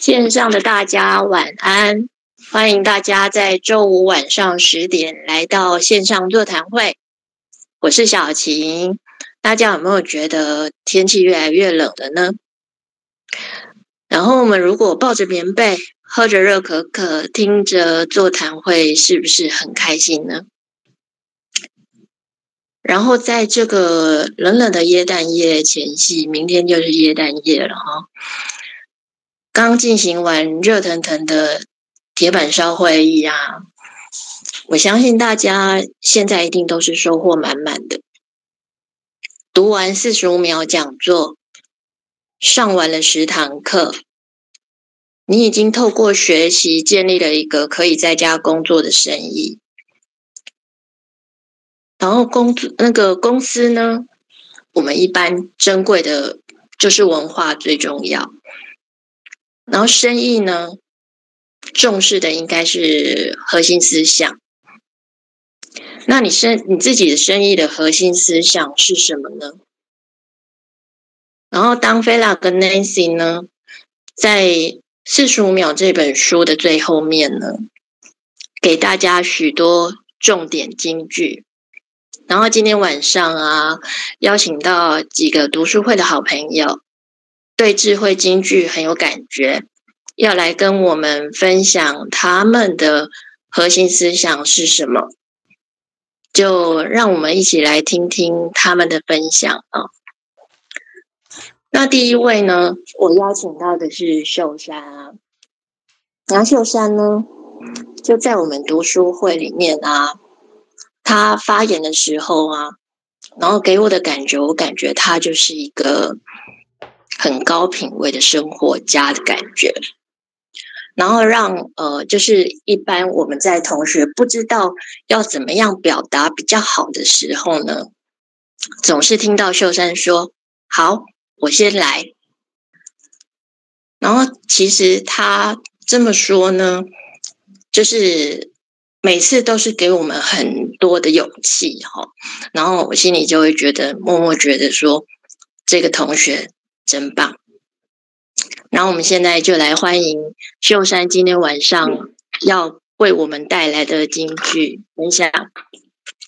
线上的大家晚安，欢迎大家在周五晚上十点来到线上座谈会。我是小晴，大家有没有觉得天气越来越冷了呢？然后我们如果抱着棉被，喝着热可可，听着座谈会，是不是很开心呢？然后在这个冷冷的耶诞夜前夕，明天就是耶诞夜了哈。刚进行完热腾腾的铁板烧会议啊，我相信大家现在一定都是收获满满的。读完四十五秒讲座，上完了十堂课，你已经透过学习建立了一个可以在家工作的生意。然后工作那个公司呢，我们一般珍贵的就是文化最重要。然后生意呢，重视的应该是核心思想。那你生你自己的生意的核心思想是什么呢？然后当菲拉跟 Nancy 呢，在四十五秒这本书的最后面呢，给大家许多重点金句。然后今天晚上啊，邀请到几个读书会的好朋友。对智慧金句很有感觉，要来跟我们分享他们的核心思想是什么？就让我们一起来听听他们的分享啊。那第一位呢，我邀请到的是秀山啊。那秀山呢，就在我们读书会里面啊，他发言的时候啊，然后给我的感觉，我感觉他就是一个。很高品位的生活家的感觉，然后让呃，就是一般我们在同学不知道要怎么样表达比较好的时候呢，总是听到秀珊说：“好，我先来。”然后其实他这么说呢，就是每次都是给我们很多的勇气哈。然后我心里就会觉得，默默觉得说，这个同学。真棒！然后我们现在就来欢迎秀山今天晚上要为我们带来的京剧分享。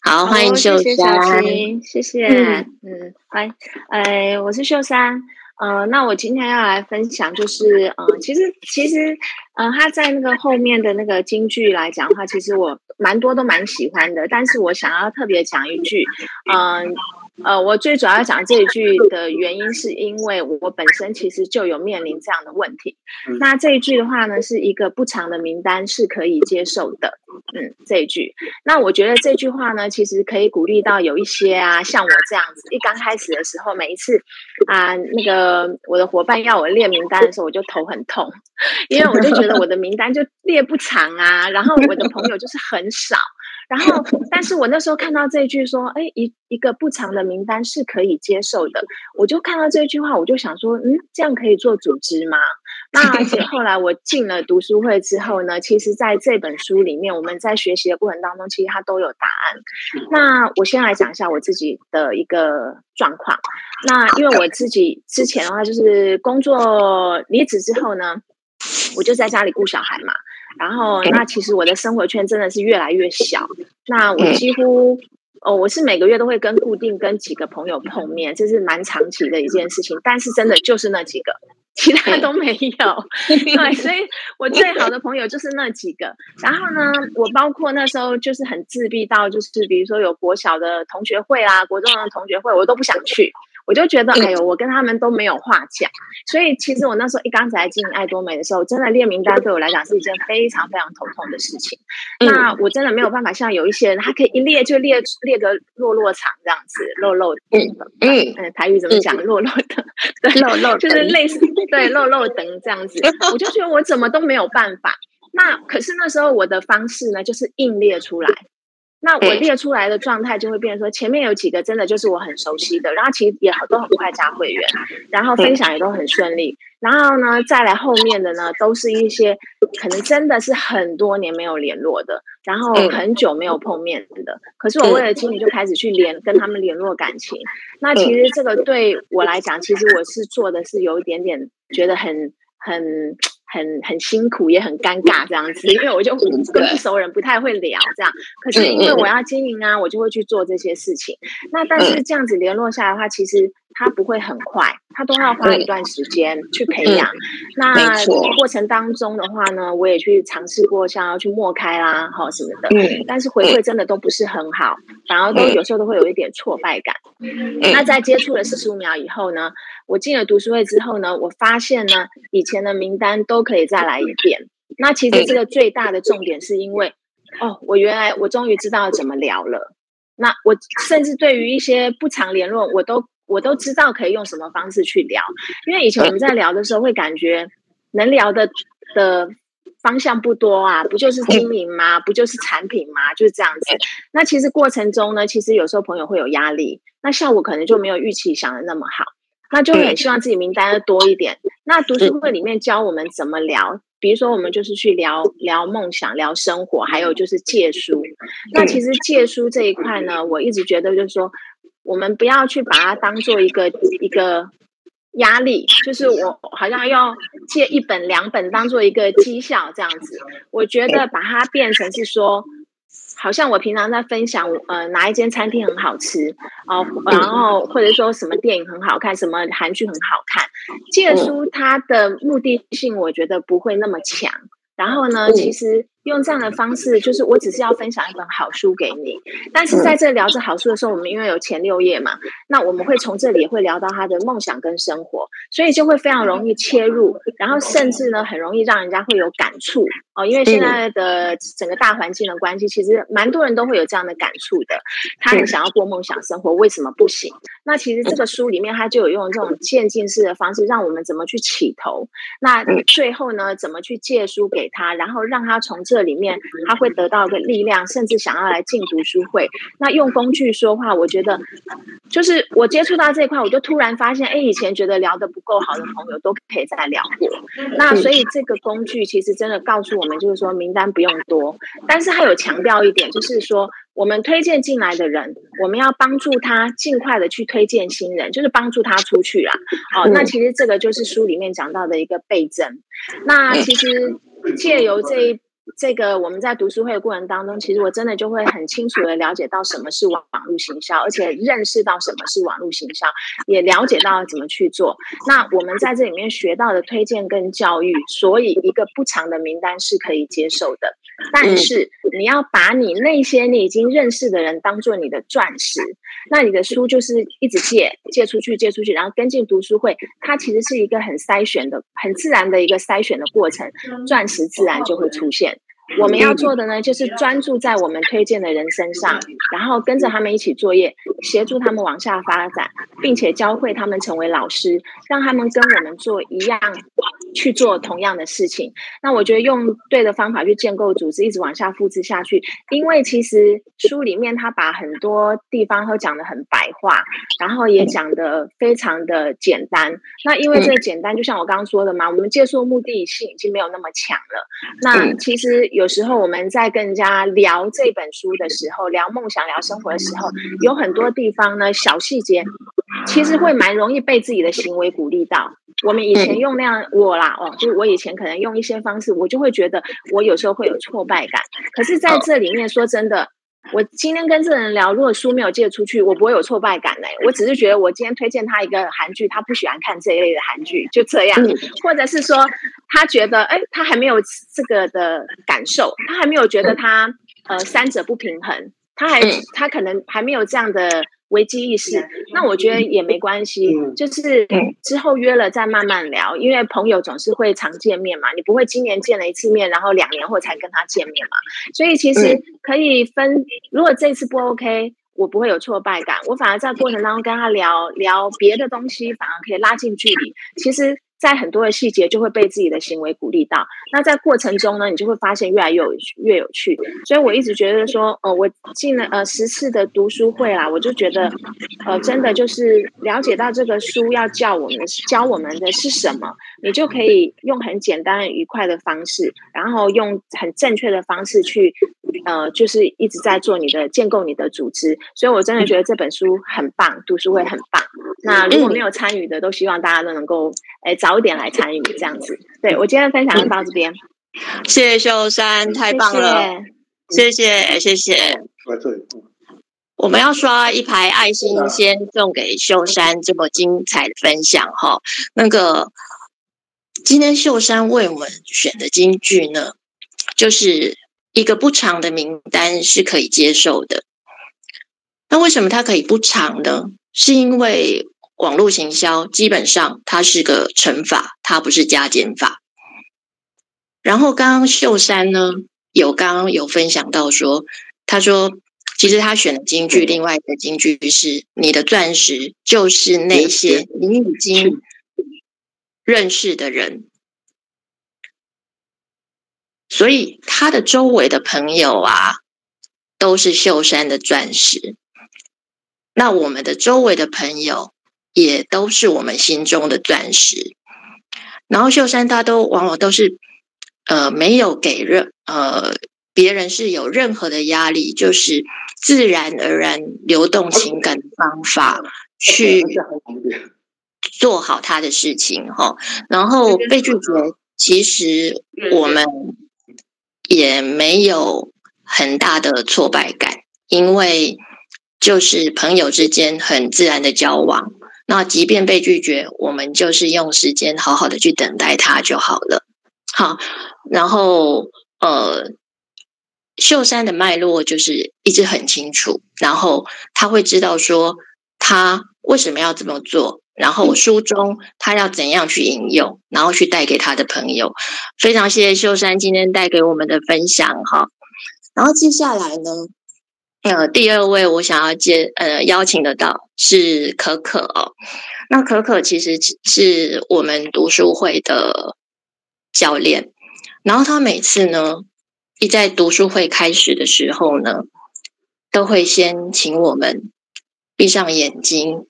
好，欢迎秀山，谢谢。嗯，欢迎。哎，我是秀山。呃，那我今天要来分享，就是呃，其实其实呃，他在那个后面的那个京剧来讲的话，其实我蛮多都蛮喜欢的。但是我想要特别讲一句，嗯、呃。呃，我最主要讲这一句的原因，是因为我本身其实就有面临这样的问题。那这一句的话呢，是一个不长的名单是可以接受的。嗯，这一句。那我觉得这句话呢，其实可以鼓励到有一些啊，像我这样子，一刚开始的时候，每一次啊，那个我的伙伴要我列名单的时候，我就头很痛，因为我就觉得我的名单就列不长啊，然后我的朋友就是很少。然后，但是我那时候看到这一句说，哎，一一个不长的名单是可以接受的。我就看到这句话，我就想说，嗯，这样可以做组织吗？那而且后来我进了读书会之后呢，其实在这本书里面，我们在学习的过程当中，其实它都有答案。那我先来讲一下我自己的一个状况。那因为我自己之前的话，就是工作离职之后呢，我就在家里顾小孩嘛。然后，那其实我的生活圈真的是越来越小。那我几乎，哦，我是每个月都会跟固定跟几个朋友碰面，这是蛮长期的一件事情。但是真的就是那几个，其他都没有。对，所以我最好的朋友就是那几个。然后呢，我包括那时候就是很自闭到，就是比如说有国小的同学会啊，国中的同学会，我都不想去。我就觉得，哎呦，我跟他们都没有话讲，所以其实我那时候一刚才进爱多美的时候，真的列名单对我来讲是一件非常非常头痛的事情。那我真的没有办法像有一些人，他可以一列就列列个落落场这样子，落落等，嗯嗯，台语怎么讲？落落的，对，落落就是类似对落落等这样子，我就觉得我怎么都没有办法。那可是那时候我的方式呢，就是硬列出来。那我列出来的状态就会变成说，前面有几个真的就是我很熟悉的，然后其实也都很快加会员，然后分享也都很顺利，然后呢，再来后面的呢，都是一些可能真的是很多年没有联络的，然后很久没有碰面的，可是我为了经理就开始去联跟他们联络感情。那其实这个对我来讲，其实我是做的是有一点点觉得很很。很很辛苦，也很尴尬这样子，因为我就跟不熟人不太会聊这样。可是因为我要经营啊，我就会去做这些事情。那但是这样子联络下来的话，其实它不会很快，它都要花一段时间去培养。那过程当中的话呢，我也去尝试过，像要去默开啦，好什么的，但是回馈真的都不是很好，反而都有时候都会有一点挫败感。那在接触了四十五秒以后呢，我进了读书会之后呢，我发现呢，以前的名单都可以再来一遍。那其实这个最大的重点是因为，哦，我原来我终于知道怎么聊了。那我甚至对于一些不常联络，我都我都知道可以用什么方式去聊。因为以前我们在聊的时候，会感觉能聊的的方向不多啊，不就是经营吗？不就是产品吗？就是这样子。那其实过程中呢，其实有时候朋友会有压力，那效果可能就没有预期想的那么好。那就很希望自己名单要多一点。那读书会里面教我们怎么聊，比如说我们就是去聊聊梦想、聊生活，还有就是借书。那其实借书这一块呢，我一直觉得就是说，我们不要去把它当做一个一个压力，就是我好像要借一本两本当做一个绩效这样子。我觉得把它变成是说。好像我平常在分享，呃，哪一间餐厅很好吃哦，然后或者说什么电影很好看，什么韩剧很好看，借书它的目的性我觉得不会那么强。然后呢，其实。用这样的方式，就是我只是要分享一本好书给你，但是在这聊着好书的时候，我们因为有前六页嘛，那我们会从这里也会聊到他的梦想跟生活，所以就会非常容易切入，然后甚至呢，很容易让人家会有感触。哦，因为现在的整个大环境的关系，其实蛮多人都会有这样的感触的，他很想要过梦想生活，为什么不行？那其实这个书里面他就有用这种渐进式的方式，让我们怎么去起头，那最后呢，怎么去借书给他，然后让他从。这里面他会得到一个力量，甚至想要来进读书会。那用工具说话，我觉得就是我接触到这一块，我就突然发现，哎，以前觉得聊得不够好的朋友都可以再聊过。那所以这个工具其实真的告诉我们，就是说名单不用多，但是他有强调一点，就是说我们推荐进来的人，我们要帮助他尽快的去推荐新人，就是帮助他出去啦。哦，那其实这个就是书里面讲到的一个倍增。那其实借由这一。这个我们在读书会的过程当中，其实我真的就会很清楚的了解到什么是网网络行销，而且认识到什么是网络行销，也了解到怎么去做。那我们在这里面学到的推荐跟教育，所以一个不长的名单是可以接受的。但是你要把你那些你已经认识的人当做你的钻石，那你的书就是一直借借出去，借出去，然后跟进读书会，它其实是一个很筛选的、很自然的一个筛选的过程，钻石自然就会出现。我们要做的呢，就是专注在我们推荐的人身上，然后跟着他们一起作业，协助他们往下发展，并且教会他们成为老师，让他们跟我们做一样，去做同样的事情。那我觉得用对的方法去建构组织，一直往下复制下去。因为其实书里面他把很多地方都讲得很白话，然后也讲得非常的简单。那因为这个简单，就像我刚刚说的嘛，我们接触目的性已经没有那么强了。那其实有。时候我们在跟人家聊这本书的时候，聊梦想、聊生活的时候，有很多地方呢，小细节其实会蛮容易被自己的行为鼓励到。我们以前用那样我啦哦，就是我以前可能用一些方式，我就会觉得我有时候会有挫败感。可是在这里面说真的。我今天跟这个人聊，如果书没有借出去，我不会有挫败感嘞。我只是觉得，我今天推荐他一个韩剧，他不喜欢看这一类的韩剧，就这样。或者是说，他觉得，哎，他还没有这个的感受，他还没有觉得他呃三者不平衡，他还他可能还没有这样的。危机意识，那我觉得也没关系，就是之后约了再慢慢聊，因为朋友总是会常见面嘛，你不会今年见了一次面，然后两年后才跟他见面嘛，所以其实可以分，如果这次不 OK，我不会有挫败感，我反而在过程当中跟他聊聊别的东西，反而可以拉近距离。其实。在很多的细节就会被自己的行为鼓励到，那在过程中呢，你就会发现越来越有越有趣。所以我一直觉得说，呃，我进了呃十次的读书会啦，我就觉得，呃，真的就是了解到这个书要教我们教我们的是什么，你就可以用很简单愉快的方式，然后用很正确的方式去呃，就是一直在做你的建构你的组织。所以我真的觉得这本书很棒，读书会很棒。那如果没有参与的，都希望大家都能够哎早一点来参与这样子。对，我今天的分享就到这边，谢谢秀山，太棒了，谢谢谢谢。我们要刷一排爱心，先送给秀山这么精彩的分享哈。那个今天秀山为我们选的金句呢，就是一个不长的名单是可以接受的。那为什么它可以不长呢？是因为网络行销基本上它是个乘法，它不是加减法。然后刚刚秀山呢，有刚刚有分享到说，他说。其实他选的金句，另外一个金句是：“你的钻石就是那些你已经认识的人。”所以他的周围的朋友啊，都是秀山的钻石。那我们的周围的朋友也都是我们心中的钻石。然后秀山他都往往都是呃没有给任呃。别人是有任何的压力，就是自然而然流动情感的方法去做好他的事情哈。然后被拒绝，其实我们也没有很大的挫败感，因为就是朋友之间很自然的交往。那即便被拒绝，我们就是用时间好好的去等待他就好了。好，然后呃。秀山的脉络就是一直很清楚，然后他会知道说他为什么要这么做，然后书中他要怎样去引用，然后去带给他的朋友。非常谢谢秀山今天带给我们的分享哈。然后接下来呢，呃，第二位我想要接呃邀请得到是可可哦。那可可其实是我们读书会的教练，然后他每次呢。一在读书会开始的时候呢，都会先请我们闭上眼睛，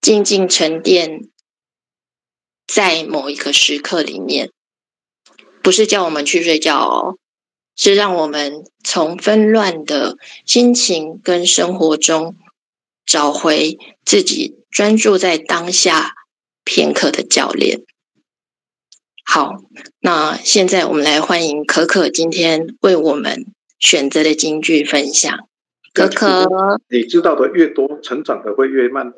静静沉淀在某一个时刻里面，不是叫我们去睡觉哦，是让我们从纷乱的心情跟生活中找回自己，专注在当下片刻的教练。好，那现在我们来欢迎可可今天为我们选择的金句分享。可可，你知道的越多，成长的会越慢。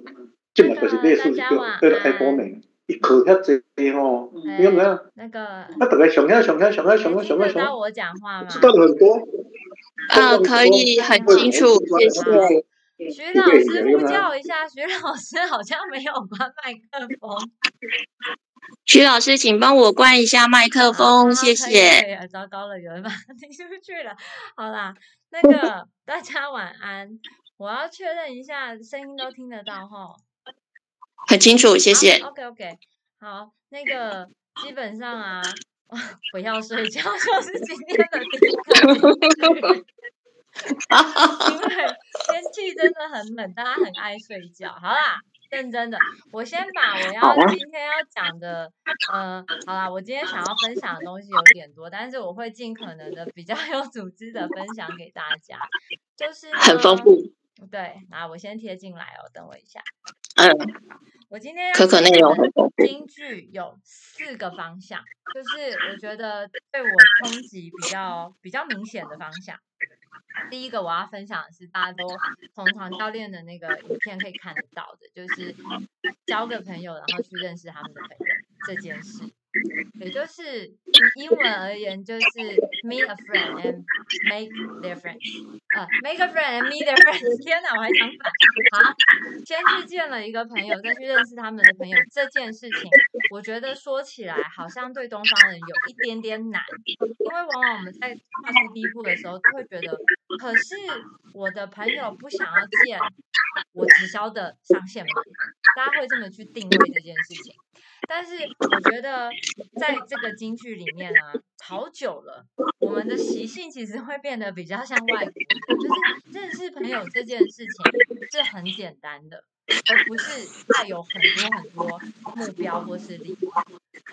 这么可是列出一个对的爱多美，一颗遐济哦，你有没有？那个，那大概想要想要想要想要想要想要我讲话吗？知道很多。啊，可以很清楚，谢谢。徐老师呼叫一下，徐老师好像没有关麦克风。徐老师，请帮我关一下麦克风，谢谢。糟糕了，有人把 它听出去了。好啦，那个大家晚安。我要确认一下，声音都听得到齁？很清楚，谢谢。OK OK，好，那个基本上啊，我要睡觉就是今天的第一个。因为天气真的很冷，大家很爱睡觉。好啦，认真的，我先把我要今天要讲的，嗯、呃，好啦，我今天想要分享的东西有点多，但是我会尽可能的比较有组织的分享给大家，就是很丰富。对，那我先贴进来哦，等我一下。嗯，我今天可可内容很丰富。金句有四个方向，就是我觉得对我冲击比较比较明显的方向。第一个我要分享的是大家都从常教练的那个影片可以看得到的，就是交个朋友，然后去认识他们的朋友这件事。也就是英文而言，就是 meet a friend and make their friends。呃，make a friend and meet their friends。天哪，我还想反啊！先去见了一个朋友，再去认识他们的朋友，这件事情，我觉得说起来好像对东方人有一点点难，因为往往我们在踏出第一步的时候，都会觉得，可是我的朋友不想要见我直销的上线吗？大家会这么去定位这件事情。但是我觉得，在这个京剧里面、啊，好久了，我们的习性其实会变得比较像外国，就是认识朋友这件事情是很简单的，而不是带有很多很多目标或是理由。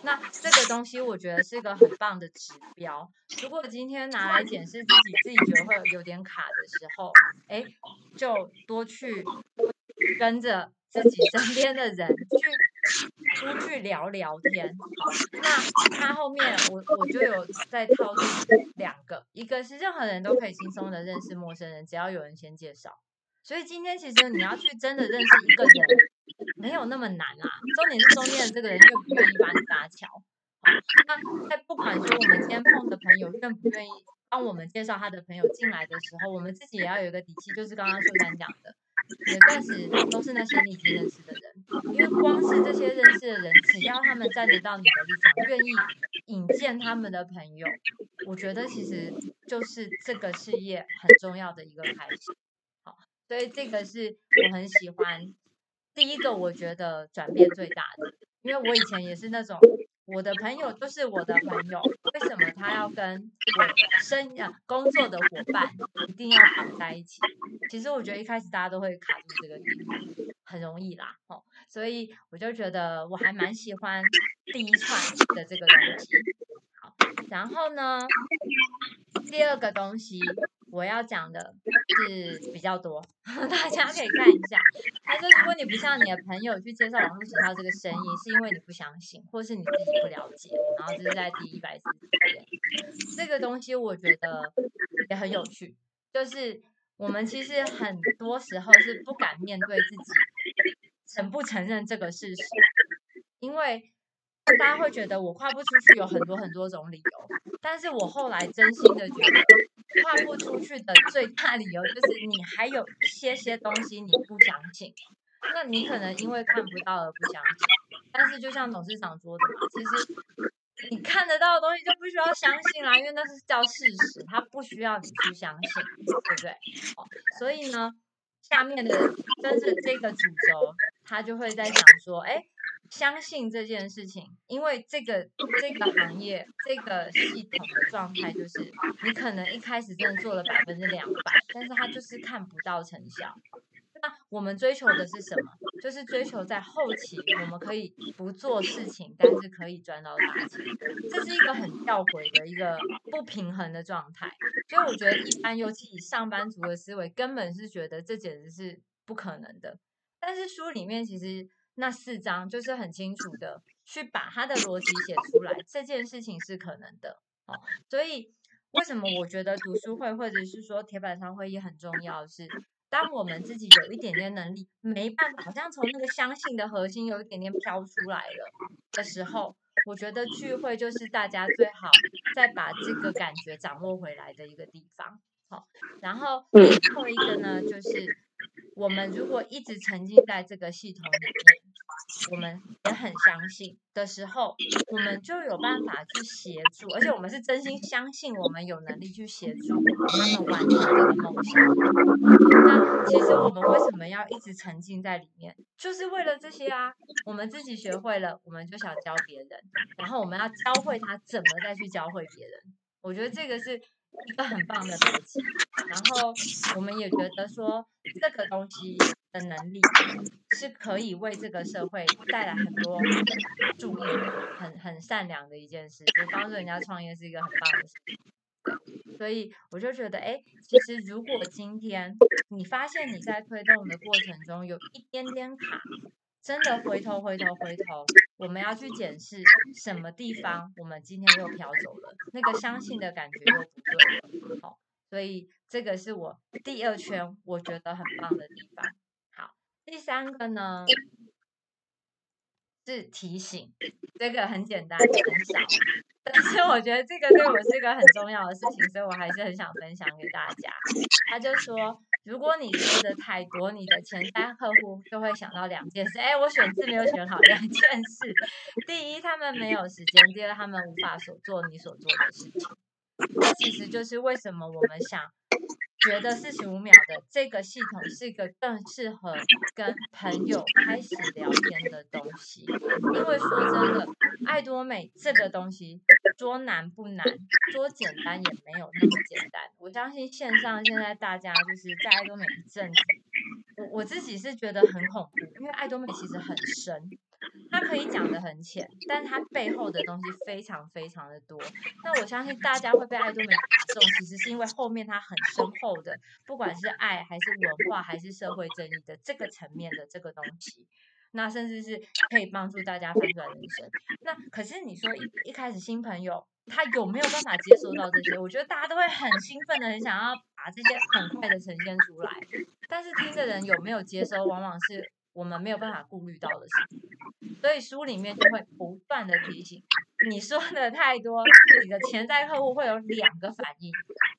那这个东西我觉得是个很棒的指标。如果今天拿来检视自己，自己觉得会有点卡的时候，哎，就多去跟着自己身边的人去出去聊聊天。那他后面我我就有在套路两个，一个是任何人都可以轻松的认识陌生人，只要有人先介绍。所以今天其实你要去真的认识一个人。没有那么难啊，重点是中间的这个人愿不愿意把你搭桥。那在不管说我们今天碰的朋友愿不愿意帮我们介绍他的朋友进来的时候，我们自己也要有一个底气，就是刚刚秀珊讲的，也开始都是那些你已经认识的人，因为光是这些认识的人，只要他们站得到你的立场，愿意引荐他们的朋友，我觉得其实就是这个事业很重要的一个开始。好，所以这个是我很喜欢。第一个我觉得转变最大的，因为我以前也是那种，我的朋友就是我的朋友，为什么他要跟我生啊工作的伙伴一定要绑在一起？其实我觉得一开始大家都会卡住这个点，很容易啦，哦，所以我就觉得我还蛮喜欢第一串的这个东西。好，然后呢，第二个东西。我要讲的是比较多，大家可以看一下。他说，如果你不向你的朋友去介绍网络行销这个生意，是因为你不相信，或是你自己不了解。然后这是在第一百四十页，这个东西我觉得也很有趣，就是我们其实很多时候是不敢面对自己承不承认这个事实，因为大家会觉得我跨不出去有很多很多种理由，但是我后来真心的觉得。跨不出去的最大理由就是你还有一些些东西你不相信，那你可能因为看不到而不相信。但是就像董事长说的嘛，其实你看得到的东西就不需要相信啦，因为那是叫事实，它不需要你去相信，对不对？哦，所以呢，下面的跟着这个主轴，他就会在想说，哎。相信这件事情，因为这个这个行业这个系统的状态就是，你可能一开始真的做了百分之两百，但是他就是看不到成效。那我们追求的是什么？就是追求在后期我们可以不做事情，但是可以赚到大钱。这是一个很吊诡的一个不平衡的状态。所以我觉得一般，尤其以上班族的思维，根本是觉得这简直是不可能的。但是书里面其实。那四章就是很清楚的去把他的逻辑写出来，这件事情是可能的哦。所以为什么我觉得读书会或者是说铁板烧会议很重要是，是当我们自己有一点点能力，没办法，好像从那个相信的核心有一点点飘出来了的时候，我觉得聚会就是大家最好再把这个感觉掌握回来的一个地方。好，然后最后一个呢，就是我们如果一直沉浸在这个系统里面。我们也很相信的时候，我们就有办法去协助，而且我们是真心相信我们有能力去协助他们完成这个梦想。那其实我们为什么要一直沉浸在里面？就是为了这些啊！我们自己学会了，我们就想教别人，然后我们要教会他怎么再去教会别人。我觉得这个是一个很棒的逻辑。然后我们也觉得说，这个东西。的能力是可以为这个社会带来很多注意，很很善良的一件事，就帮助人家创业是一个很棒的事情。所以我就觉得，哎，其实如果今天你发现你在推动的过程中有一点点卡，真的回头回头回头，我们要去检视什么地方我们今天又飘走了，那个相信的感觉又不对了。好，所以这个是我第二圈我觉得很棒的地方。好第三个呢是提醒，这个很简单，很少，但是我觉得这个对我是一个很重要的事情，所以我还是很想分享给大家。他就说，如果你说的太多，你的潜在客户就会想到两件事。哎，我选字没有选好，两件事：第一，他们没有时间；第二，他们无法所做你所做的事情。这其实就是为什么我们想。觉得四十五秒的这个系统是一个更适合跟朋友开始聊天的东西，因为说真的，爱多美这个东西说难不难，说简单也没有那么简单。我相信线上现在大家就是在爱多美一阵，我我自己是觉得很恐怖，因为爱多美其实很深，它可以讲得很浅，但它背后的东西非常非常的多。那我相信大家会被爱多美打动，其实是因为后面它很深厚的，不管是爱还是文化还是社会正义的这个层面的这个东西。那甚至是可以帮助大家翻转人生。那可是你说一一开始新朋友他有没有办法接收到这些？我觉得大家都会很兴奋的，很想要把这些很快的呈现出来。但是听的人有没有接收，往往是我们没有办法顾虑到的事情。所以书里面就会不断的提醒，你说的太多，你的潜在客户会有两个反应。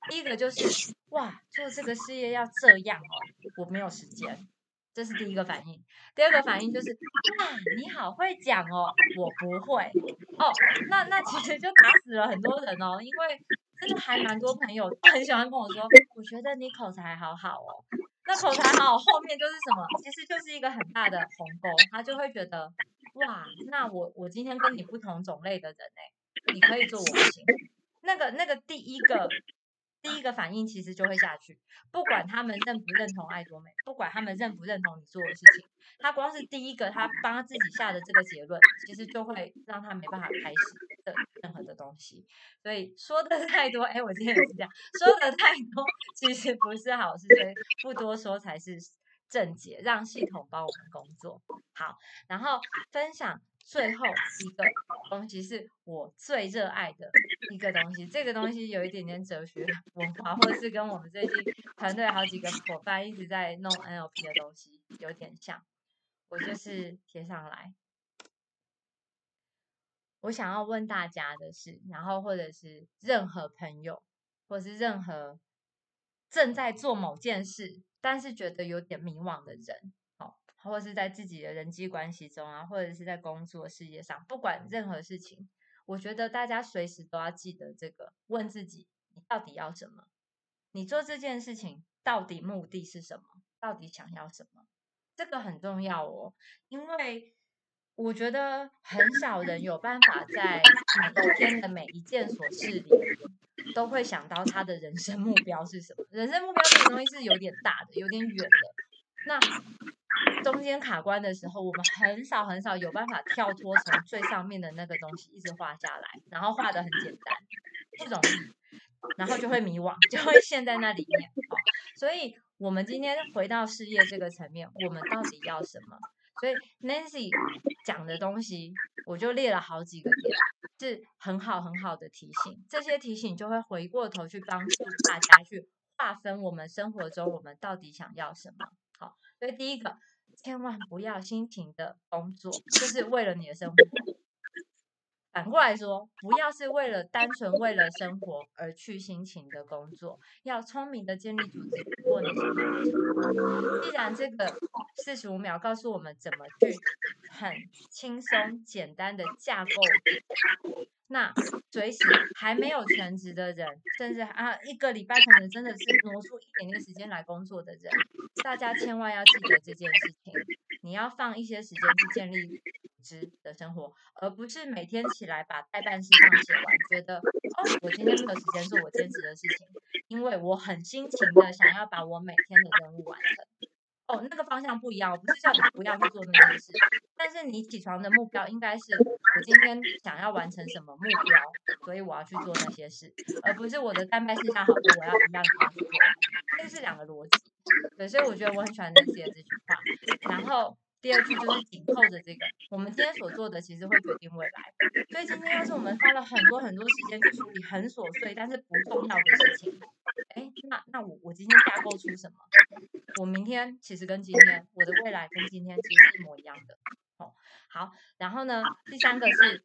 第一个就是哇，做这个事业要这样哦，我没有时间。这是第一个反应，第二个反应就是哇，你好会讲哦，我不会哦。那那其实就打死了很多人哦，因为真的还蛮多朋友都很喜欢跟我说，我觉得你口才好好哦。那口才好后面就是什么？其实就是一个很大的鸿沟，他就会觉得哇，那我我今天跟你不同种类的人哎，你可以做我不行。那个那个第一个。第一个反应其实就会下去，不管他们认不认同爱多美，不管他们认不认同你做的事情，他光是第一个他帮自己下的这个结论，其实就会让他没办法开始的任何的东西。所以说的太多，哎，我今天也是这样，说的太多其实不是好事，所以不多说才是正解，让系统帮我们工作好，然后分享。最后一个东西是我最热爱的一个东西，这个东西有一点点哲学文化，或是跟我们最近团队好几个伙伴一直在弄 NLP 的东西有点像。我就是贴上来，我想要问大家的是，然后或者是任何朋友，或者是任何正在做某件事，但是觉得有点迷惘的人。哦或者是在自己的人际关系中啊，或者是在工作事业上，不管任何事情，我觉得大家随时都要记得这个，问自己：你到底要什么？你做这件事情到底目的是什么？到底想要什么？这个很重要哦，因为我觉得很少人有办法在每一天的每一件琐事里，都会想到他的人生目标是什么。人生目标这个东西是有点大的，有点远的。那中间卡关的时候，我们很少很少有办法跳脱从最上面的那个东西一直画下来，然后画的很简单，不容易，然后就会迷惘，就会陷在那里面。所以，我们今天回到事业这个层面，我们到底要什么？所以，Nancy 讲的东西，我就列了好几个点，是很好很好的提醒。这些提醒就会回过头去帮助大家去划分我们生活中我们到底想要什么。好，所以第一个。千万不要辛勤的工作，就是为了你的生活。反过来说，不要是为了单纯为了生活而去辛勤的工作，要聪明的建立组织不过你想。既然这个四十五秒告诉我们怎么去很轻松简单的架构。那随时还没有全职的人，甚至啊一个礼拜可能真的是挪出一点点时间来工作的人，大家千万要记得这件事情。你要放一些时间去建立组织的生活，而不是每天起来把待办事项写完，觉得哦我今天没有时间做我兼职的事情，因为我很辛勤的想要把我每天的任务完成。哦，那个方向不一样，我不是叫你不要去做那件事，但是你起床的目标应该是我今天想要完成什么目标，所以我要去做那些事，而不是我的待办事项好多，我要一样一样去做，这是两个逻辑。对，所以我觉得我很喜欢 Nancy 的这句话。然后第二句就是紧扣着这个，我们今天所做的其实会决定未来。所以今天要是我们花了很多很多时间去处理很琐碎但是不重要的事情，哎，那那我我今天架构出什么？我明天其实跟今天，我的未来跟今天其实是一模一样的。哦，好，然后呢，第三个是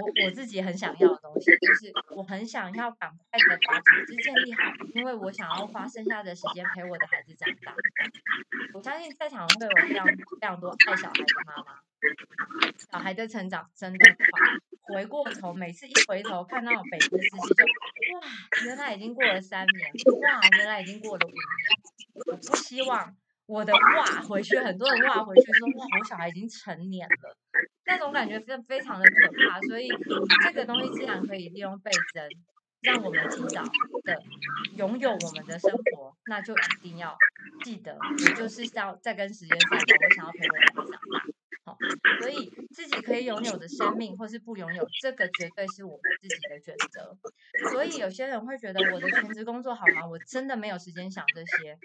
我我自己很想要的东西，就是我很想要赶快的把组织建立好，因为我想要花剩下的时间陪我的孩子长大。我相信在场会有非常非常多爱小孩的妈妈，小孩的成长真的快，回过头每次一回头看到北京的事情，就哇，原来已经过了三年，哇，原来已经过了五年。我不希望我的哇回去，很多人哇回去说哇，我小孩已经成年了，那种感觉非非常的可怕。所以这个东西既然可以利用倍增，让我们尽早的拥有我们的生活，那就一定要记得，我就是要在跟时间赛跑，我想要陪我的孩子长大。好，所以自己可以拥有的生命，或是不拥有，这个绝对是我们自己的选择。所以有些人会觉得我的全职工作好吗？我真的没有时间想这些。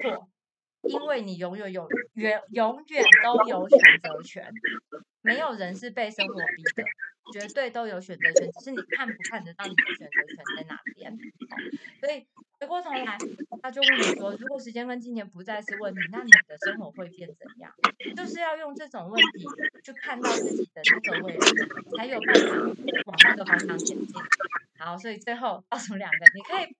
错，因为你永远有永永远都有选择权，没有人是被生活逼的。绝对都有选择权，只是你看不看得到你的选择权在哪边。所以回过头来，他就问你说：如果时间跟金钱不再是问题，那你的生活会变怎样？就是要用这种问题去看到自己的那个未来，才有办法往那个方向前进。好，所以最后告诉两个，你可以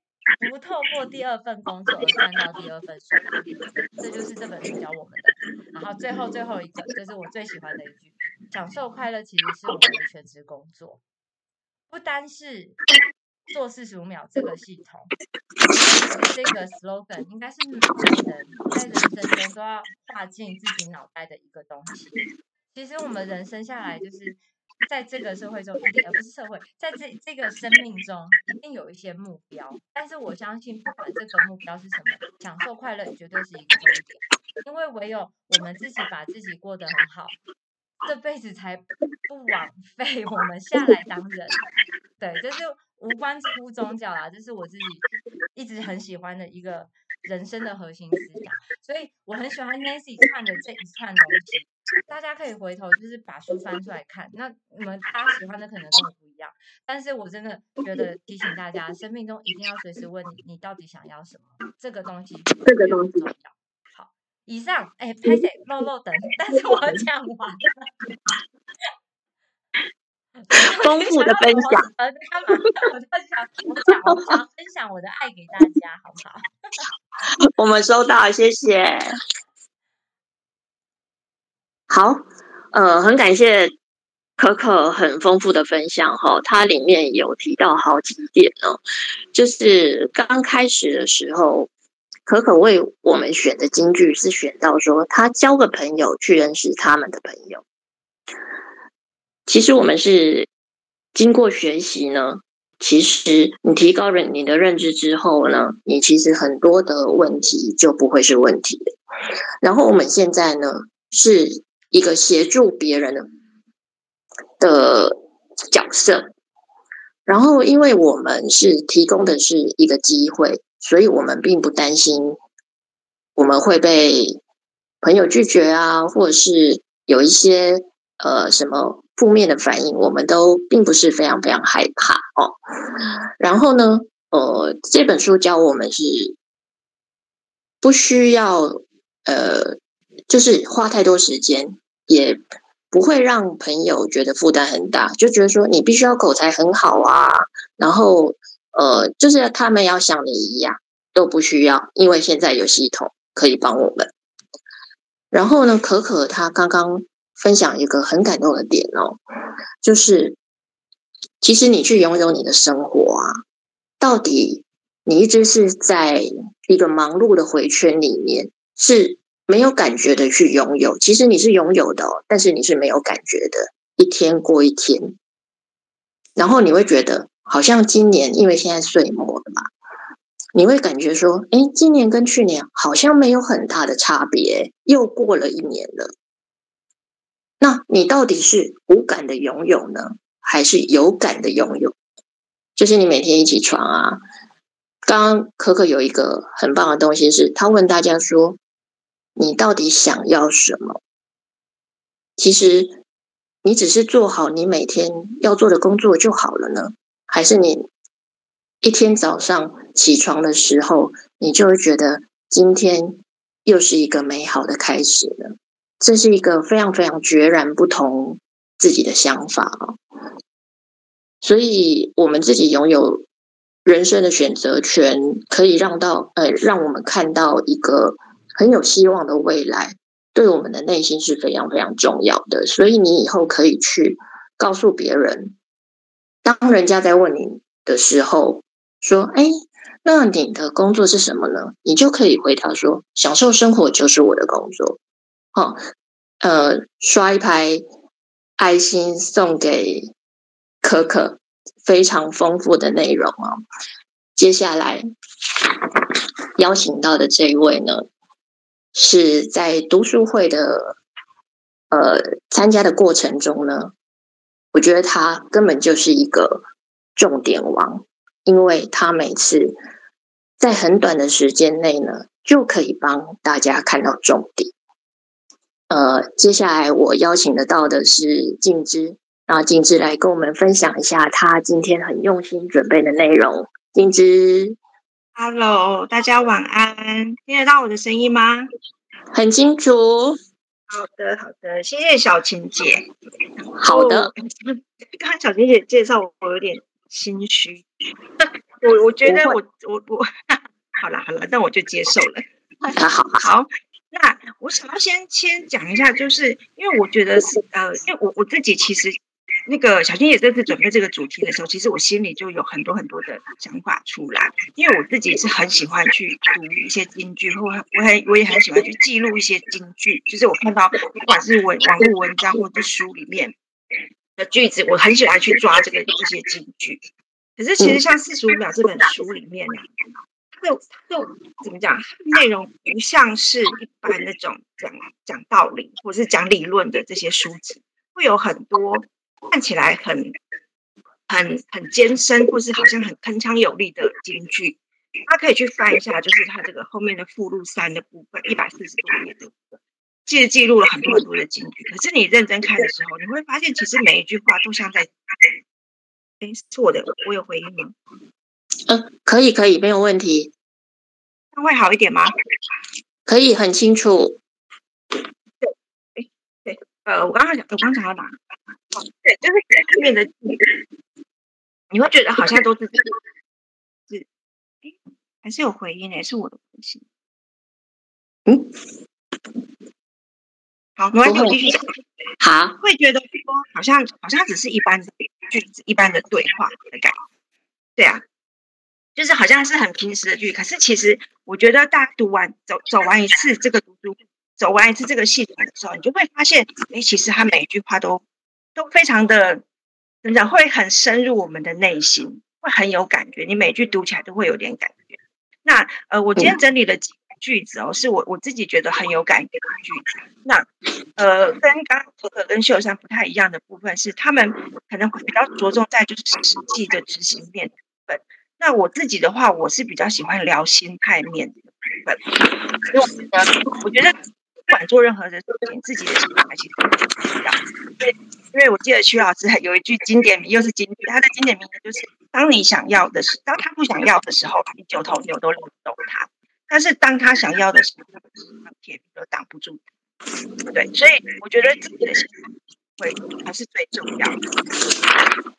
不透过第二份工作而赚到第二份收入，这就是这本书教我们的。然后最后最后一个，就是我最喜欢的一句。享受快乐其实是我们的全职工作，不单是做四十五秒这个系统，这个 slogan 应该是每个人在人生中都要画进自己脑袋的一个东西。其实我们人生下来就是在这个社会中，一定而不是社会，在这这个生命中一定有一些目标。但是我相信，不管这个目标是什么，享受快乐绝对是一个重点，因为唯有我们自己把自己过得很好。这辈子才不枉费我们下来当人，对，这是无关乎宗教啦，这是我自己一直很喜欢的一个人生的核心思想，所以我很喜欢 Nancy 串的这一串东西，大家可以回头就是把书翻出来看，那你们大家喜欢的可能跟我不一样，但是我真的觉得提醒大家，生命中一定要随时问你，你到底想要什么，这个东西，这个东西重要。以上，哎，拍谢漏漏等，但是我讲完了，丰富的分享。呃，干嘛？我就想，我讲，我想分享我的爱给大家，好不好？我们收到，谢谢。好，呃，很感谢可可很丰富的分享哈，它里面有提到好几点哦，就是刚开始的时候。可可为我们选的金句是选到说，他交个朋友去认识他们的朋友。其实我们是经过学习呢，其实你提高了你的认知之后呢，你其实很多的问题就不会是问题的。然后我们现在呢，是一个协助别人的的角色。然后因为我们是提供的是一个机会。所以我们并不担心我们会被朋友拒绝啊，或者是有一些呃什么负面的反应，我们都并不是非常非常害怕哦。然后呢，呃，这本书教我们是不需要呃，就是花太多时间，也不会让朋友觉得负担很大，就觉得说你必须要口才很好啊，然后。呃，就是他们要像你一样都不需要，因为现在有系统可以帮我们。然后呢，可可他刚刚分享一个很感动的点哦，就是其实你去拥有你的生活啊，到底你一直是在一个忙碌的回圈里面，是没有感觉的去拥有。其实你是拥有的，但是你是没有感觉的，一天过一天，然后你会觉得。好像今年因为现在岁末了嘛，你会感觉说，哎，今年跟去年好像没有很大的差别，又过了一年了。那你到底是无感的拥有呢，还是有感的拥有？就是你每天一起床啊，刚刚可可有一个很棒的东西是，他问大家说，你到底想要什么？其实你只是做好你每天要做的工作就好了呢。还是你一天早上起床的时候，你就会觉得今天又是一个美好的开始呢。这是一个非常非常决然不同自己的想法啊！所以，我们自己拥有人生的选择权，可以让到呃，让我们看到一个很有希望的未来，对我们的内心是非常非常重要的。所以，你以后可以去告诉别人。当人家在问你的时候，说：“哎，那你的工作是什么呢？”你就可以回答说：“享受生活就是我的工作。”好，呃，刷一排爱心送给可可，非常丰富的内容啊。接下来邀请到的这一位呢，是在读书会的呃参加的过程中呢，我觉得他根本就是一个重点王，因为他每次在很短的时间内呢，就可以帮大家看到重点。呃，接下来我邀请得到的是静芝，那静芝来跟我们分享一下他今天很用心准备的内容。静芝，Hello，大家晚安，听得到我的声音吗？很清楚。好的，好的，谢谢小晴姐。好的，刚刚小晴姐介绍我，我有点心虚。我我觉得我我我，好了好了，那我就接受了。好好好。那我想要先先讲一下，就是因为我觉得是呃，因为我我自己其实那个小青也这次准备这个主题的时候，其实我心里就有很多很多的想法出来，因为我自己是很喜欢去读一些金句，或我很我也很喜欢去记录一些金句，就是我看到不管是文网络文章或者书里面的句子，我很喜欢去抓这个这些金句。可是其实像四十五秒这本书里面呢。就就怎么讲？内容不像是一般那种讲讲道理或是讲理论的这些书籍，会有很多看起来很很很艰深，或是好像很铿锵有力的金句。大家可以去翻一下，就是它这个后面的附录三的部分，一百四十多页的部分，其实记录了很多很多的金句。可是你认真看的时候，你会发现，其实每一句话都像在……哎，是我的，我有回应吗？嗯、呃，可以，可以，没有问题。那会好一点吗？可以，很清楚。对，哎，对，呃，我刚刚讲，我刚刚讲到哪？哦，对，就是后面的，你会觉得好像都是是，哎，还是有回音诶，是我的关系。嗯，好，没关系，我继续讲。好，会觉得说好像好像只是一般的句子，一般的对话的感觉。对啊。就是好像是很平时的剧，可是其实我觉得大家读完走走完一次这个读书，走完一次这个系统的时候，你就会发现，哎，其实他每一句话都都非常的，怎么讲，会很深入我们的内心，会很有感觉。你每句读起来都会有点感觉。那呃，我今天整理了几个句子哦，是我我自己觉得很有感觉的句子。那呃，跟刚刚可可跟秀山不太一样的部分是，他们可能会比较着重在就是实际的执行面的部分。那我自己的话，我是比较喜欢聊心态面的部分，因为我觉得，我觉得不管做任何的事情，自己的心态其实很重要。因为，因为我记得徐老师有一句经典名，又是经典，他的经典名言就是：当你想要的时，当他不想要的时候，你九头牛都弄不动他；但是当他想要的时候，铁皮都挡不住。对，所以我觉得自己的心态会还是最重要的。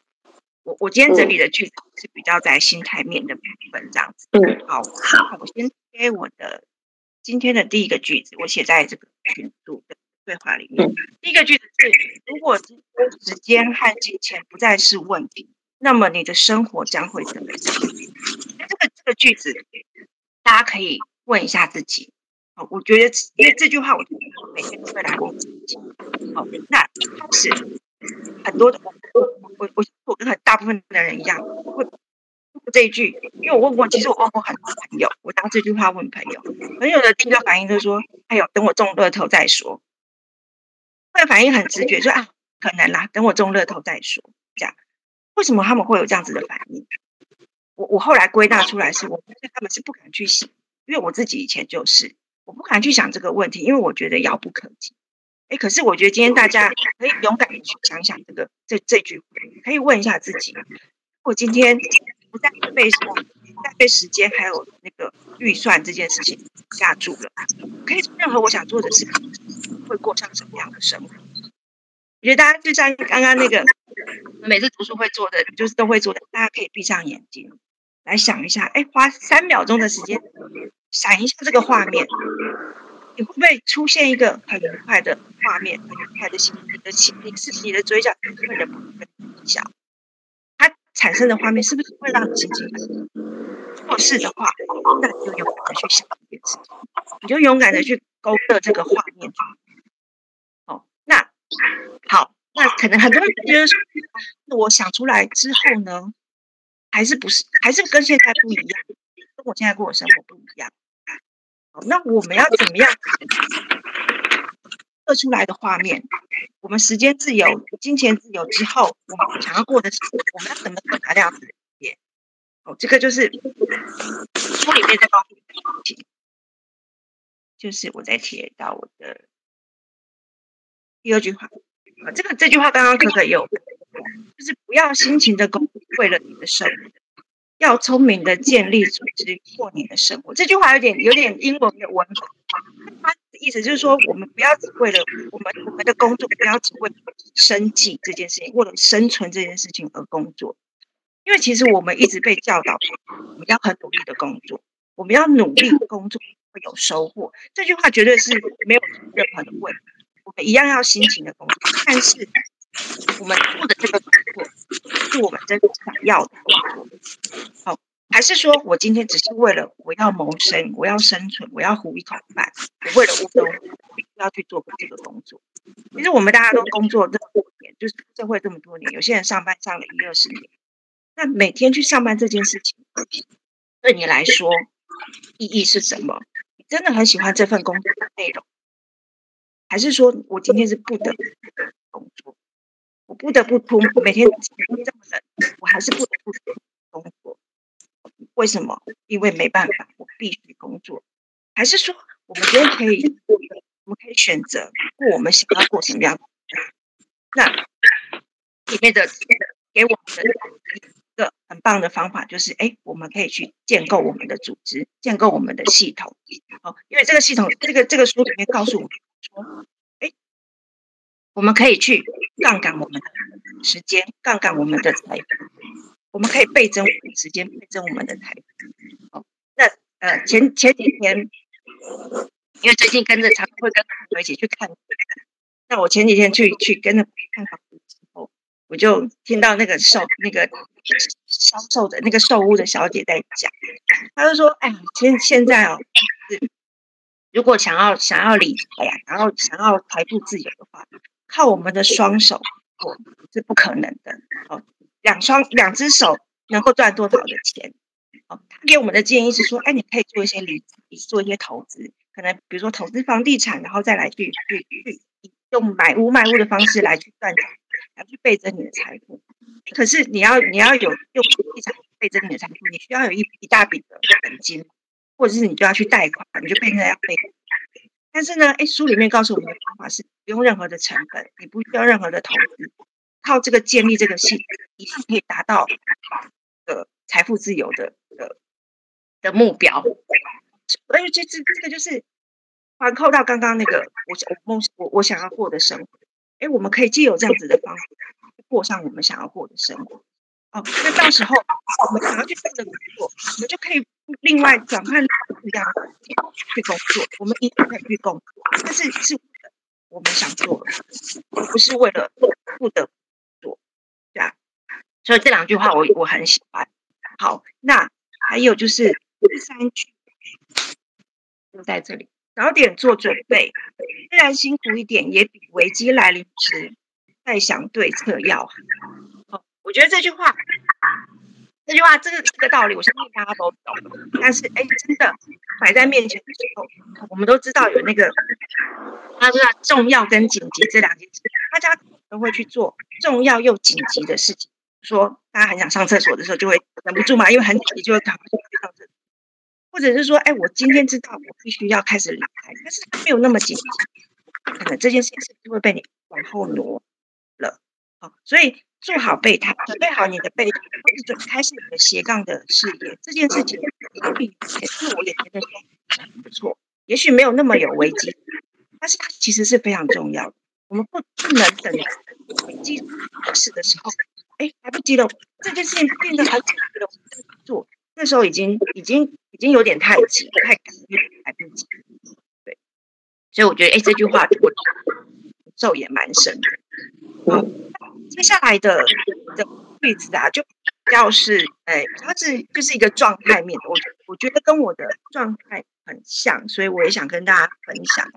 我我今天整理的句子是比较在心态面的部分，这样子。嗯，好，好，我先给我的今天的第一个句子，我写在这个群组的对话里面。第一个句子是：如果时间和金钱不再是问题，那么你的生活将会怎么样？这个这个句子，大家可以问一下自己。好，我觉得因为这句话，我每天都会来问自己。好，那一开始。很多的我我我我跟很大部分的人一样，会这一句，因为我问过，其实我问过很多朋友，我当这句话问朋友，朋友的第一个反应就是说：“哎呦，等我中乐透再说。”会反应很直觉，说：“啊，可能啦，等我中乐透再说。”这样，为什么他们会有这样子的反应？我我后来归纳出来是，我发现他们是不敢去想，因为我自己以前就是，我不敢去想这个问题，因为我觉得遥不可及。哎，可是我觉得今天大家可以勇敢的去想想这个这这句，可以问一下自己：我今天不再被不再被时间还有那个预算这件事情压住了，可以做任何我想做的事情，会过上什么样的生活？我觉得大家就像刚刚那个每次读书会做的，就是都会做的，大家可以闭上眼睛来想一下，哎，花三秒钟的时间闪一下这个画面。你会不会出现一个很愉快的画面，很愉快的心情？你的心，你是你的嘴角会忍不住微笑，产生的画面是不是会让你心情很？如果是的话，那你就勇敢的去想这件事情，你就勇敢的去勾勒这个画面。哦，那好，那可能很多人觉得说，我想出来之后呢，还是不是，还是跟现在不一样，跟我现在过的生活不一样。那我们要怎么样设出来的画面？我们时间自由、金钱自由之后，我们想要过的是，我们要怎么怎么这样子？哦，这个就是书里面在告诉你的事情，就是我在贴到我的第二句话啊，这个这句话刚刚可可有，就是不要辛勤的工作为了你的生活，要聪明的建立组织过你的生活。这句话有点有点英文的文本，他的意思就是说，我们不要只为了我们我们的工作，不要只为生计这件事情，为了生存这件事情而工作。因为其实我们一直被教导，我们要很努力的工作，我们要努力工作会有收获。这句话绝对是没有任何的问题。我们一样要辛勤的工作，但是我们做的这个工作是我们真的想要的。好，还是说我今天只是为了我要谋生，我要生存，我要糊一口饭，我为了乌冬必须要去做这个工作。其实我们大家都工作这么多年，就是社会这么多年，有些人上班上了一二十年。那每天去上班这件事情，对你来说意义是什么？你真的很喜欢这份工作的内容，还是说我今天是不得不工作？我不得不出每天这么冷，我还是不得不工作？为什么？因为没办法，我必须工作。还是说我们今天可以，我们可以选择过我们想要过什么样的？那里面的给我们的。一个很棒的方法就是，哎，我们可以去建构我们的组织，建构我们的系统。好，因为这个系统，这个这个书里面告诉我们说，哎，我们可以去杠杆我们的时间，杠杆我们的财富，我们可以倍增时间，倍增我们的财富。哦，那呃，前前几天，因为最近跟着常会跟朋友一起去看，那我前几天去去跟着看房子之后，我就听到那个售那个。销售的那个售屋的小姐在讲，她就说：“哎，现现在哦，是如果想要想要理财呀，然后想要财富自由的话，靠我们的双手哦是不可能的哦。两双两只手能够赚多少的钱？哦，他给我们的建议是说：哎，你可以做一些理财，做一些投资，可能比如说投资房地产，然后再来去去去用买屋卖屋的方式来去赚钱，来去倍增你的财富。”可是你要你要有用房地产倍增你的财富，你需要有一一大笔的本金，或者是你就要去贷款，你就变成要背。但是呢，哎，书里面告诉我们的方法是不用任何的成本，你不需要任何的投资，靠这个建立这个系，一定可以达到的财富自由的的的目标。所以这这这个就是环扣到刚刚那个我我梦我我想要过的生活。哎，我们可以借由这样子的方法。过上我们想要过的生活哦，那到时候我们想要去做的工作，我们就可以另外转换不一样的去工作。我们一定可以去工作，但是是我们想做的，不是为了不得不做，对啊。所以这两句话我我很喜欢。好，那还有就是第三句就在这里，早点做准备，虽然辛苦一点，也比危机来临时。再想对策要好，我觉得这句话，这句话这个这个道理，我相信大家都懂。但是，哎，真的摆在面前的时候，我们都知道有那个，他说重要跟紧急这两件事，大家都会去做重要又紧急的事情。说大家很想上厕所的时候，就会忍不住嘛，因为很紧急就会赶快去上厕所。或者是说，哎，我今天知道我必须要开始理财，但是没有那么紧急，可能这件事情就会被你往后挪。所以做好备胎，准备好你的备胎，或开始你的斜杠的事业，这件事情也是我也觉得很不错。也许没有那么有危机，但是它其实是非常重要的。我们不不能等危机的事的时候，哎，来不及了，这件事情变得很紧急了，做那时候已经已经已经有点太急太赶，来不及。对，所以我觉得，哎，这句话我感受也蛮深的。好。接下来的的句子啊，就比较是，哎，它是就是一个状态面。我我觉得跟我的状态很像，所以我也想跟大家分享。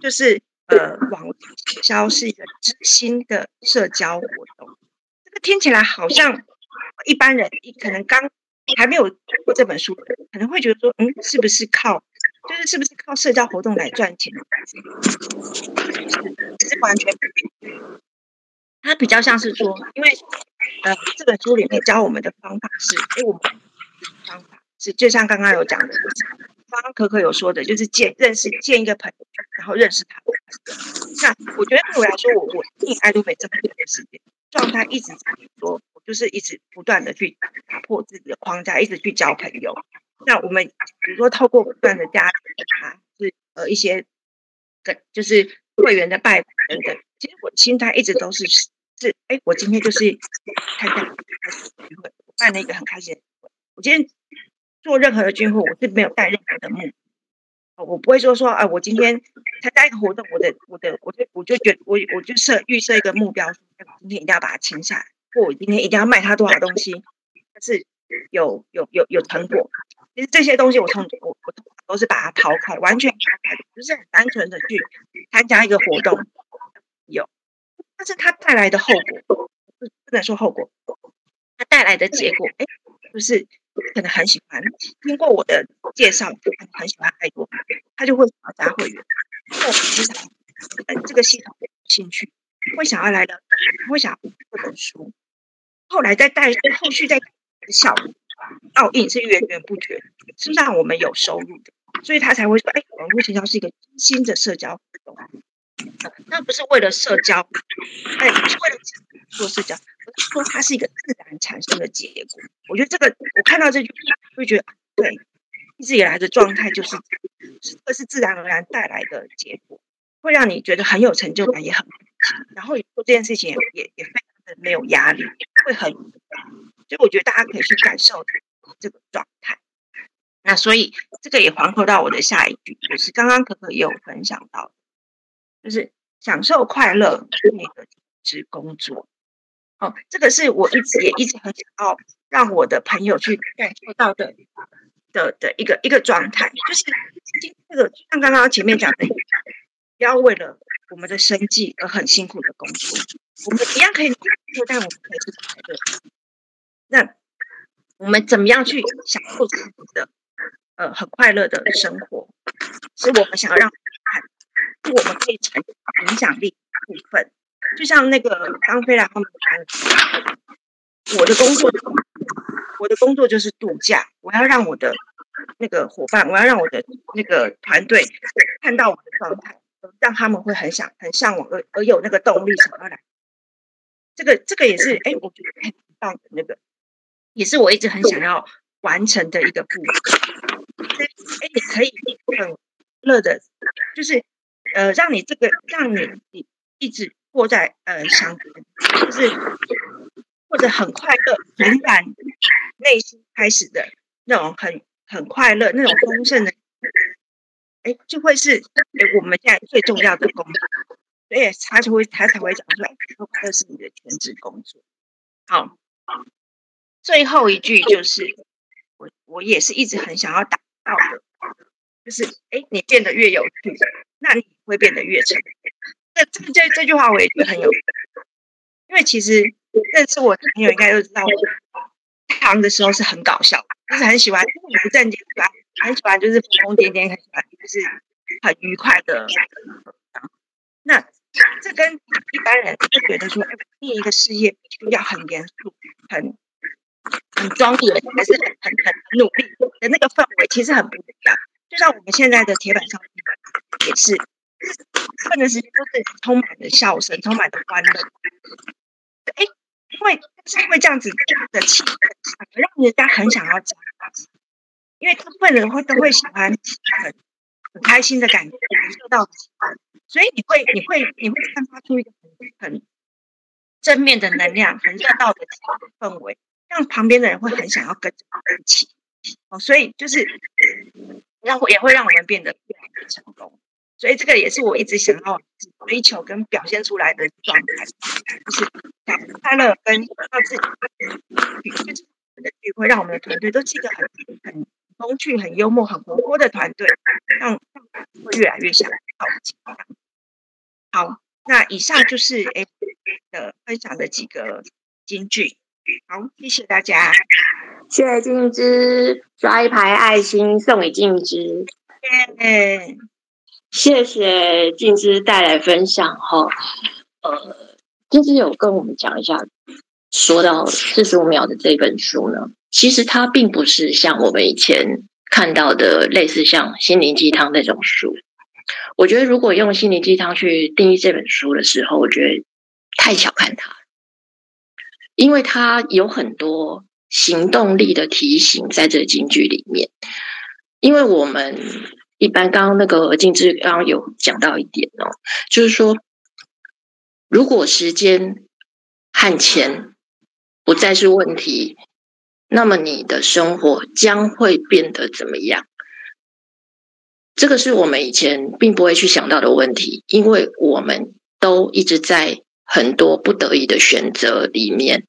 就是，呃，网络营销是一个知心的社交活动。这个听起来好像一般人可能刚还没有读过这本书，可能会觉得说，嗯，是不是靠，就是是不是靠社交活动来赚钱？是，是完全。它比较像是说，因为呃，这本书里面教我们的方法是，哎，我们方法是就像刚刚有讲的。刚刚可可有说的，就是见认识见一个朋友，然后认识他。那我觉得对我来说，我我进爱多美这么久的时间，状态一直在说，我就是一直不断的去打破自己的框架，一直去交朋友。那我们比如说透过不断的加啊，是呃一些跟就是会员的拜访等等，其实我心态一直都是是哎，我今天就是参加开始聚会，我办了一个很开心的聚会，我今天。做任何的聚会，我是没有带任何的目的，我不会说说啊，我今天参加一个活动，我的我的我就我就觉得我我就设预设一个目标，今天一定要把它签下来，或我今天一定要卖他多少东西，但是有有有有成果。其实这些东西我从我我都是把它抛开，完全抛开的，就是很单纯的去参加一个活动，有，但是它带来的后果不能说后果，它带来的结果，哎，就是。可能很喜欢，经过我的介绍，很很喜欢爱多，他就会想要加会员。或其实对这个系统有兴趣，会想要来的，会想要这本书。后来再带后续再效果，奥印是源源不绝，是让我们有收入的，所以他才会说：“哎，网络营销是一个新的社交活动。”那不是为了社交，哎，不是为了做社交。而是说它是一个自然产生的结果，我觉得这个我看到这句话会觉得对，一直以来的状态就是，这个是自然而然带来的结果，会让你觉得很有成就感，也很，然后做这件事情也也也非常的没有压力，会很，所以我觉得大家可以去感受这个状态。那所以这个也环扣到我的下一句，就是刚刚可可也有分享到，就是享受快乐是那个是工作。哦，这个是我一直也一直很想要让我的朋友去感受到的的的一个一个状态，就是这个像刚刚前面讲的，不要为了我们的生计而很辛苦的工作，我们一样可以工作，但我们可以是快乐。那我们怎么样去享受自己的呃很快乐的生活？是我们想要让看，是我们可以成影响力部分。就像那个刚飞来他们说，我的工作，我的工作就是度假。我要让我的那个伙伴，我要让我的那个团队看到我的状态，让他们会很想、很向往，而而有那个动力想要来。这个这个也是，哎，我觉得很棒的那个，也是我一直很想要完成的一个部分。哎，你可以很乐的，就是呃，让你这个，让你你一直。过在呃想，就是或者很快乐、很感内心开始的那种很很快乐、那种丰盛的，哎，就会是哎我们现在最重要的工作，所以他就会他才会讲出来，快乐是你的全职工作。好，最后一句就是我我也是一直很想要达到的，就是哎，你变得越有趣，那你会变得越成功。这这这这句话我也觉得很有，因为其实认识我的朋友应该都知道，我行的时候是很搞笑，就是很喜欢因为你不正经，很喜欢就是疯疯癫癫，很喜欢就是很愉快的。那这跟一般人就觉得说，哎另一个事业就要很严肃、很很庄严，还是很很很努力的那个氛围，其实很不一样。就像我们现在的铁板烧也是。混的时间都是充满了笑声，充满了欢乐。哎，因为是因为这样子的气氛，让人家很想要加入。因为大部分人会都会喜欢很很开心的感觉，感受到，所以你会你会你会散发出一个很很正面的能量，很热闹的氛围，让旁边的人会很想要跟着一起。哦，所以就是让也会让我们变得越来越成功。所以这个也是我一直想要追求跟表现出来的状态，就是想快乐跟让自己聚会，让我们的团队都是一个很很风趣、很幽默、很活泼的团队，让让会越来越想靠近。那以上就是诶的分享的几个金句。好，谢谢大家，谢谢静之刷一排爱心送给静之，耶，谢谢静之带来分享哈。呃，静之有跟我们讲一下，说到四十五秒的这本书呢，其实它并不是像我们以前看到的类似像心灵鸡汤那种书。我觉得如果用心灵鸡汤去定义这本书的时候，我觉得太小看它。因为它有很多行动力的提醒在这金句里面，因为我们一般刚刚那个静之刚刚有讲到一点哦，就是说，如果时间和钱不再是问题，那么你的生活将会变得怎么样？这个是我们以前并不会去想到的问题，因为我们都一直在。很多不得已的选择里面，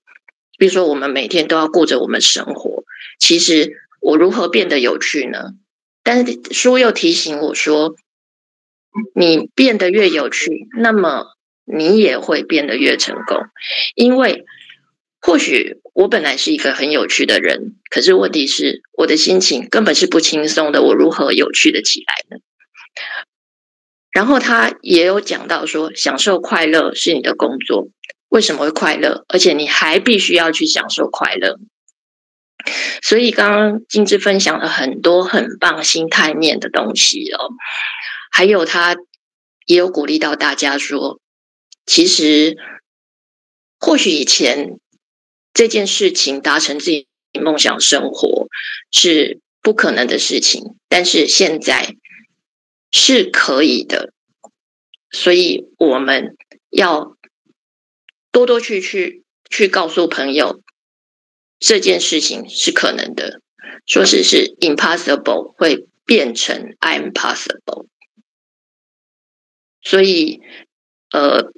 比如说我们每天都要过着我们生活。其实我如何变得有趣呢？但是书又提醒我说，你变得越有趣，那么你也会变得越成功。因为或许我本来是一个很有趣的人，可是问题是我的心情根本是不轻松的。我如何有趣的起来呢？然后他也有讲到说，享受快乐是你的工作。为什么会快乐？而且你还必须要去享受快乐。所以刚刚金枝分享了很多很棒心态面的东西哦，还有他也有鼓励到大家说，其实或许以前这件事情达成自己梦想生活是不可能的事情，但是现在。是可以的，所以我们要多多去去去告诉朋友这件事情是可能的，说是是 impossible 会变成 I'm possible，所以呃，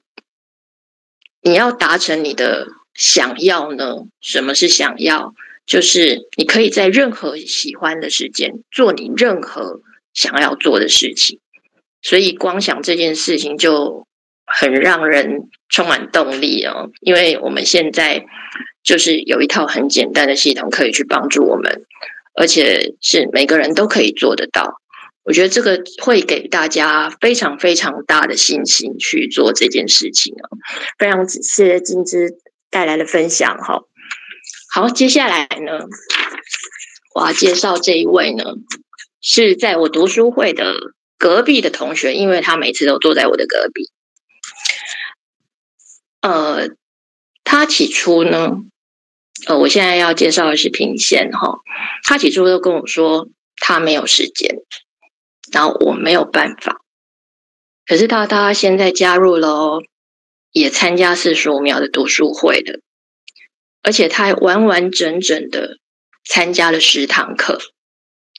你要达成你的想要呢？什么是想要？就是你可以在任何喜欢的时间做你任何。想要做的事情，所以光想这件事情就很让人充满动力哦。因为我们现在就是有一套很简单的系统可以去帮助我们，而且是每个人都可以做得到。我觉得这个会给大家非常非常大的信心去做这件事情哦。非常谢谢金枝带来的分享哈。好，接下来呢，我要介绍这一位呢。是在我读书会的隔壁的同学，因为他每次都坐在我的隔壁。呃，他起初呢，呃，我现在要介绍的是平贤哈。他起初都跟我说他没有时间，然后我没有办法。可是他他现在加入了，也参加四十五秒的读书会的，而且他还完完整整的参加了十堂课。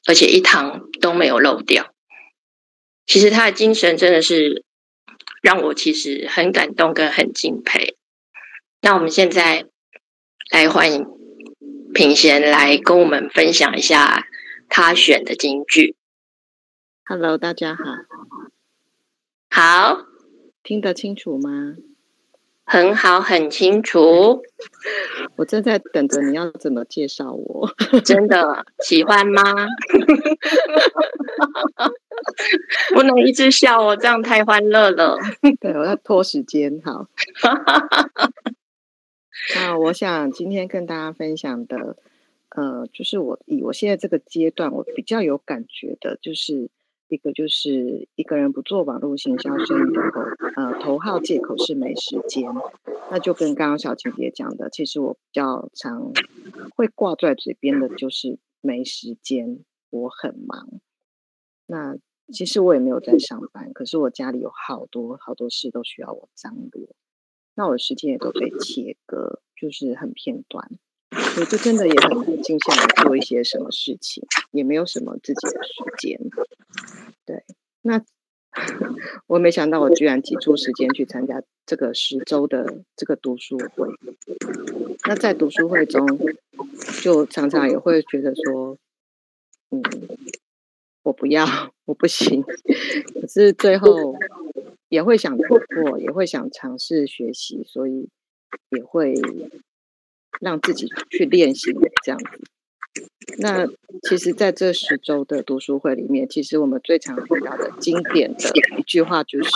而且一堂都没有漏掉，其实他的精神真的是让我其实很感动跟很敬佩。那我们现在来欢迎品贤来跟我们分享一下他选的京剧。Hello，大家好，好，听得清楚吗？很好，很清楚。我正在等着你要怎么介绍我。真的喜欢吗？不能一直笑哦，这样太欢乐了。对，我要拖时间。好。那我想今天跟大家分享的，呃，就是我以我现在这个阶段，我比较有感觉的，就是。一个就是一个人不做网络行销生意的口，呃，头号借口是没时间。那就跟刚刚小晴姐讲的，其实我比较常会挂在嘴边的就是没时间，我很忙。那其实我也没有在上班，可是我家里有好多好多事都需要我张罗，那我的时间也都被切割，就是很片段。我就真的也很难静下来做一些什么事情，也没有什么自己的时间。对，那 我没想到我居然挤出时间去参加这个十周的这个读书会。那在读书会中，就常常也会觉得说，嗯，我不要，我不行。可是最后，也会想突破，也会想尝试学习，所以也会让自己去练习这样子。那其实，在这十周的读书会里面，其实我们最常听到的经典的一句话就是：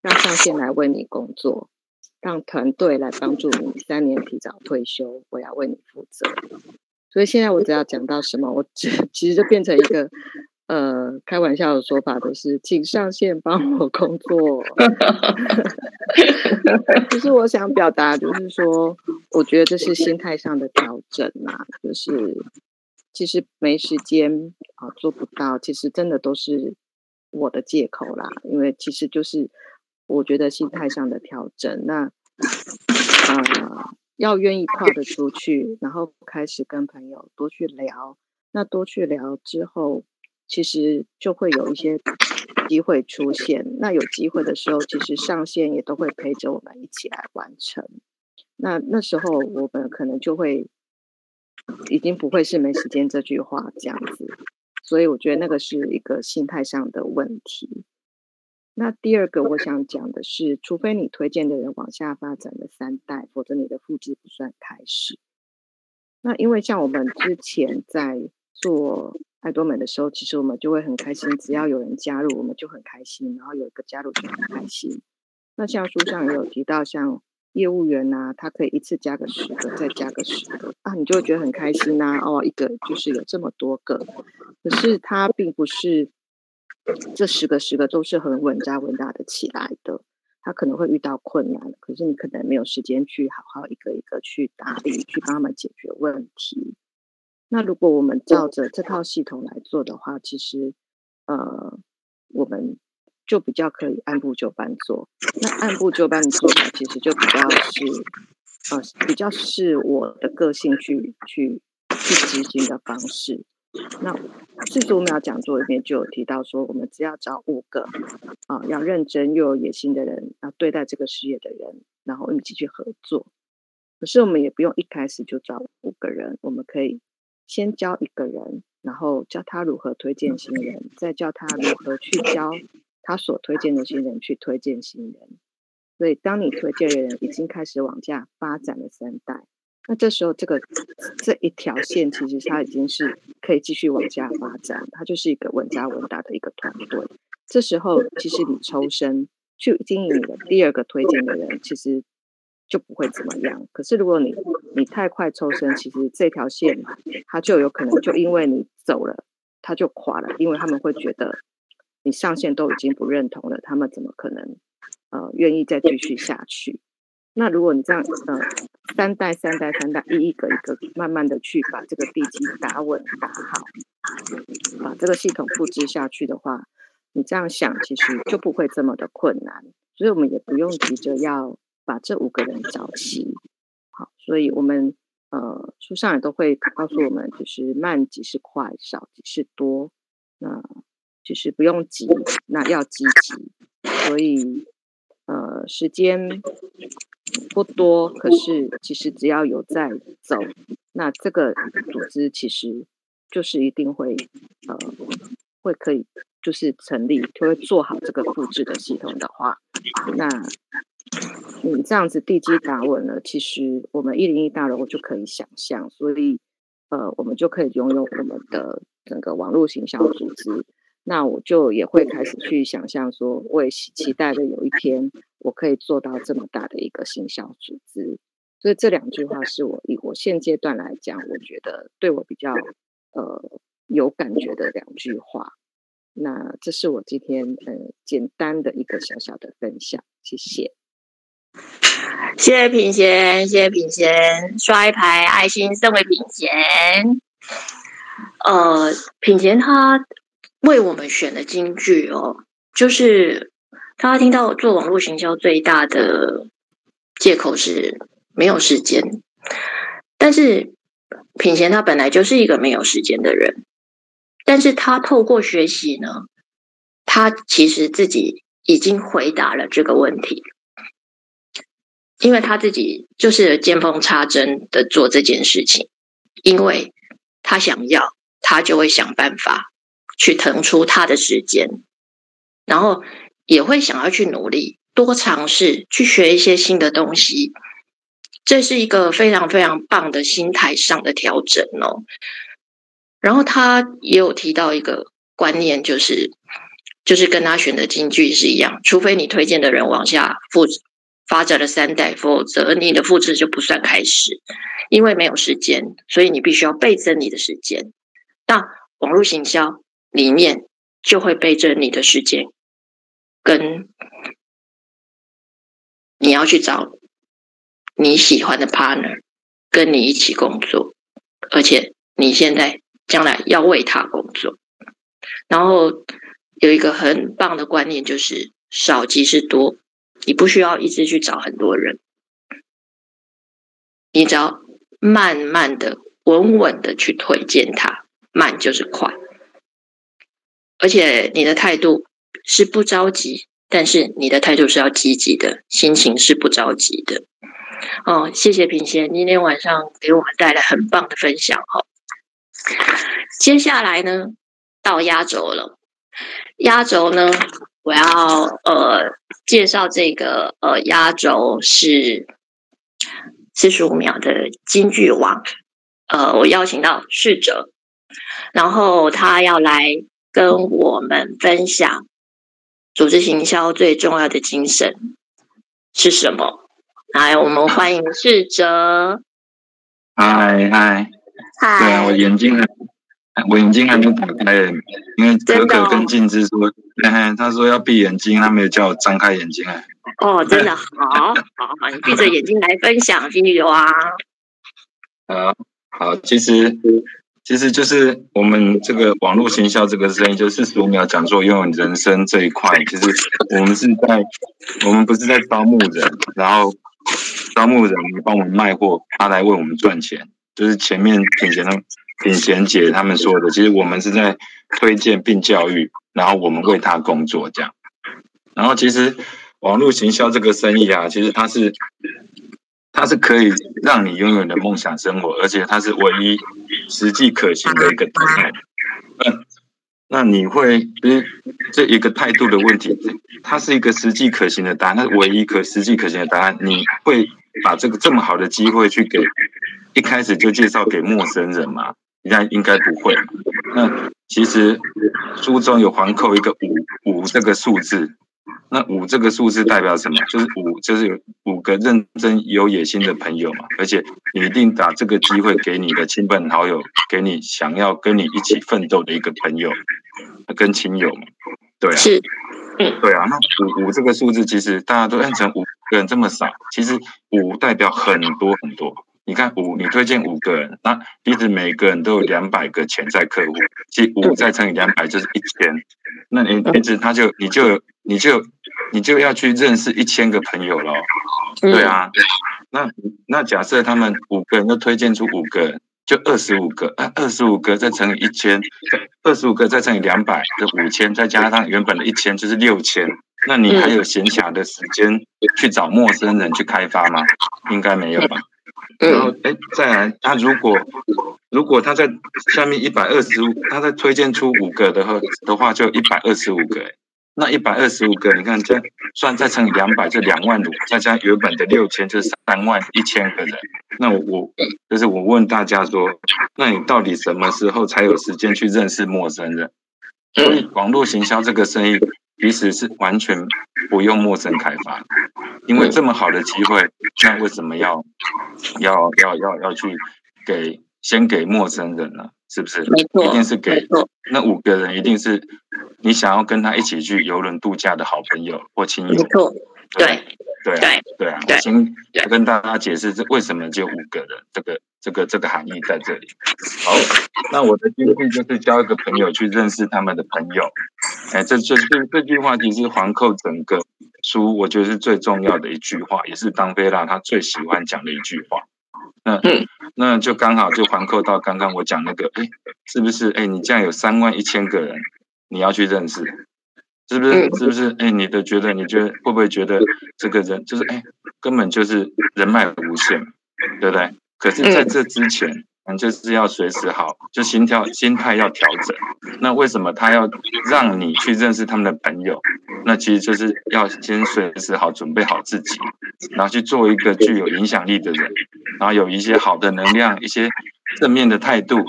让上线来为你工作，让团队来帮助你三年提早退休，我要为你负责。所以现在我只要讲到什么，我 其实就变成一个。呃，开玩笑的说法都是，请上线帮我工作。其 实我想表达就是说，我觉得这是心态上的调整啊，就是其实没时间啊，做不到，其实真的都是我的借口啦。因为其实就是我觉得心态上的调整，那啊、要愿意跨得出去，然后开始跟朋友多去聊，那多去聊之后。其实就会有一些机会出现。那有机会的时候，其实上线也都会陪着我们一起来完成。那那时候我们可能就会已经不会是没时间这句话这样子。所以我觉得那个是一个心态上的问题。那第二个我想讲的是，除非你推荐的人往下发展了三代，否则你的复制不算开始。那因为像我们之前在做。爱多美的时候，其实我们就会很开心，只要有人加入，我们就很开心。然后有一个加入就很开心。那像书上也有提到，像业务员呐、啊，他可以一次加个十个，再加个十个啊，你就会觉得很开心呐、啊。哦，一个就是有这么多个，可是他并不是这十个十个都是很稳扎稳打的起来的，他可能会遇到困难，可是你可能没有时间去好好一个一个去打理，去帮他们解决问题。那如果我们照着这套系统来做的话，其实，呃，我们就比较可以按部就班做。那按部就班的做法，其实就比较是，呃，比较是我的个性去去去执行的方式。那四十五秒讲座里面就有提到说，我们只要找五个啊、呃，要认真又有野心的人，要对待这个事业的人，然后一起去合作。可是我们也不用一开始就找五个人，我们可以。先教一个人，然后教他如何推荐新人，再教他如何去教他所推荐的新人去推荐新人。所以，当你推荐的人已经开始往下发展了三代，那这时候这个这一条线其实它已经是可以继续往下发展，它就是一个稳扎稳打的一个团队。这时候，其实你抽身去经营你的第二个推荐的人，其实。就不会怎么样。可是如果你你太快抽身，其实这条线它就有可能就因为你走了，它就垮了。因为他们会觉得你上线都已经不认同了，他们怎么可能呃愿意再继续下去？那如果你这样呃三代三代三代一一个一个慢慢的去把这个地基打稳打好，把这个系统复制下去的话，你这样想其实就不会这么的困难。所以我们也不用急着要。把这五个人找齐，好，所以我们呃书上也都会告诉我们，就是慢即是快，少即是多，那其实不用急，那要积极。所以呃时间不多，可是其实只要有在走，那这个组织其实就是一定会呃会可以就是成立，就会做好这个复制的系统的话，那。你这样子地基打稳了，其实我们一零一大楼就可以想象，所以呃，我们就可以拥有我们的整个网络行销组织。那我就也会开始去想象说，我也期待着有一天我可以做到这么大的一个行销组织。所以这两句话是我以我现阶段来讲，我觉得对我比较呃有感觉的两句话。那这是我今天呃简单的一个小小的分享，谢谢。谢谢品贤，谢谢品贤，刷一排爱心送给品贤。呃，品贤他为我们选的金句哦，就是他听到做网络行销最大的借口是没有时间，但是品贤他本来就是一个没有时间的人，但是他透过学习呢，他其实自己已经回答了这个问题。因为他自己就是见缝插针的做这件事情，因为他想要，他就会想办法去腾出他的时间，然后也会想要去努力，多尝试，去学一些新的东西。这是一个非常非常棒的心态上的调整哦。然后他也有提到一个观念，就是就是跟他选的金句是一样，除非你推荐的人往下复发展了三代，否则你的复制就不算开始，因为没有时间，所以你必须要倍增你的时间。那网络行销里面就会倍增你的时间，跟你要去找。你喜欢的 partner 跟你一起工作，而且你现在将来要为他工作。然后有一个很棒的观念，就是少即是多，你不需要一直去找很多人，你只要慢慢的、稳稳的去推荐他，慢就是快。而且你的态度是不着急，但是你的态度是要积极的，心情是不着急的。哦，谢谢平贤今天晚上给我们带来很棒的分享哈。接下来呢，到压轴了。压轴呢，我要呃介绍这个呃压轴是四十五秒的京剧王。呃，我邀请到逝者，然后他要来跟我们分享组织行销最重要的精神是什么。来，我们欢迎逝者。嗨嗨嗨！对啊，我眼睛还，我眼睛还没打开，因为可可跟静之说，哦、他说要闭眼睛，他没有叫我张开眼睛哎。哦，真的好，好好，你闭着眼睛来分享 金句王。好，好，其实。其实就是我们这个网络行销这个生意，就四十五秒讲座拥有人生这一块。其实我们是在，我们不是在招募人，然后招募人，你帮我们卖货，他来为我们赚钱。就是前面品贤他们品贤姐他们说的，其实我们是在推荐并教育，然后我们为他工作这样。然后其实网络行销这个生意啊，其实它是。它是可以让你拥有你的梦想生活，而且它是唯一实际可行的一个答案。嗯，那你会就是这一个态度的问题，它是一个实际可行的答案，它唯一可实际可行的答案。你会把这个这么好的机会去给一开始就介绍给陌生人吗？应该应该不会。那其实书中有环扣一个五五这个数字。那五这个数字代表什么？就是五，就是有五个认真有野心的朋友嘛。而且你一定把这个机会给你的亲朋好友，给你想要跟你一起奋斗的一个朋友，跟亲友嘛。对啊，是，嗯，对啊。那五五这个数字其实大家都认成五个人这么少，其实五代表很多很多。你看五，你推荐五个人，那一直每个人都有两百个潜在客户，即五再乘以两百就是一千。那你一直他就你就你就你就要去认识一千个朋友了，对啊。那那假设他们五个人都推荐出五个人，就二十五个，啊，二十五个再乘以一千，二十五个再乘以两百，就五千，再加上原本的一千，就是六千。那你还有闲暇的时间去找陌生人去开发吗？应该没有吧。然后，哎，再来，他如果如果他在下面一百二十五，他再推荐出五个的话的话，就一百二十五个。那一百二十五个，你看这算再乘以两百，就两万五，再加原本的六千，就是三万一千个人。那我我就是我问大家说，那你到底什么时候才有时间去认识陌生人？所以网络行销这个生意。其实是完全不用陌生开发，因为这么好的机会，那为什么要要要要要去给先给陌生人呢？是不是？一定是给那五个人，一定是你想要跟他一起去游轮度假的好朋友或亲友。没错，对对对对啊！我先跟大家解释这为什么就五个人，这个这个这个含义在这里。好，那我的经历就是交一个朋友去认识他们的朋友。哎，这这这这句话其实环扣整个书，我觉得是最重要的一句话，也是当菲拉他最喜欢讲的一句话。那那就刚好就环扣到刚刚我讲那个，哎，是不是？哎，你这样有三万一千个人，你要去认识，是不是？是不是？哎，你的觉得，你觉得会不会觉得这个人就是哎，根本就是人脉无限，对不对？可是在这之前，你，就是要随时好，就心跳心态要调整。那为什么他要让你去认识他们的朋友？那其实就是要先随时好准备好自己，然后去做一个具有影响力的人，然后有一些好的能量，一些正面的态度，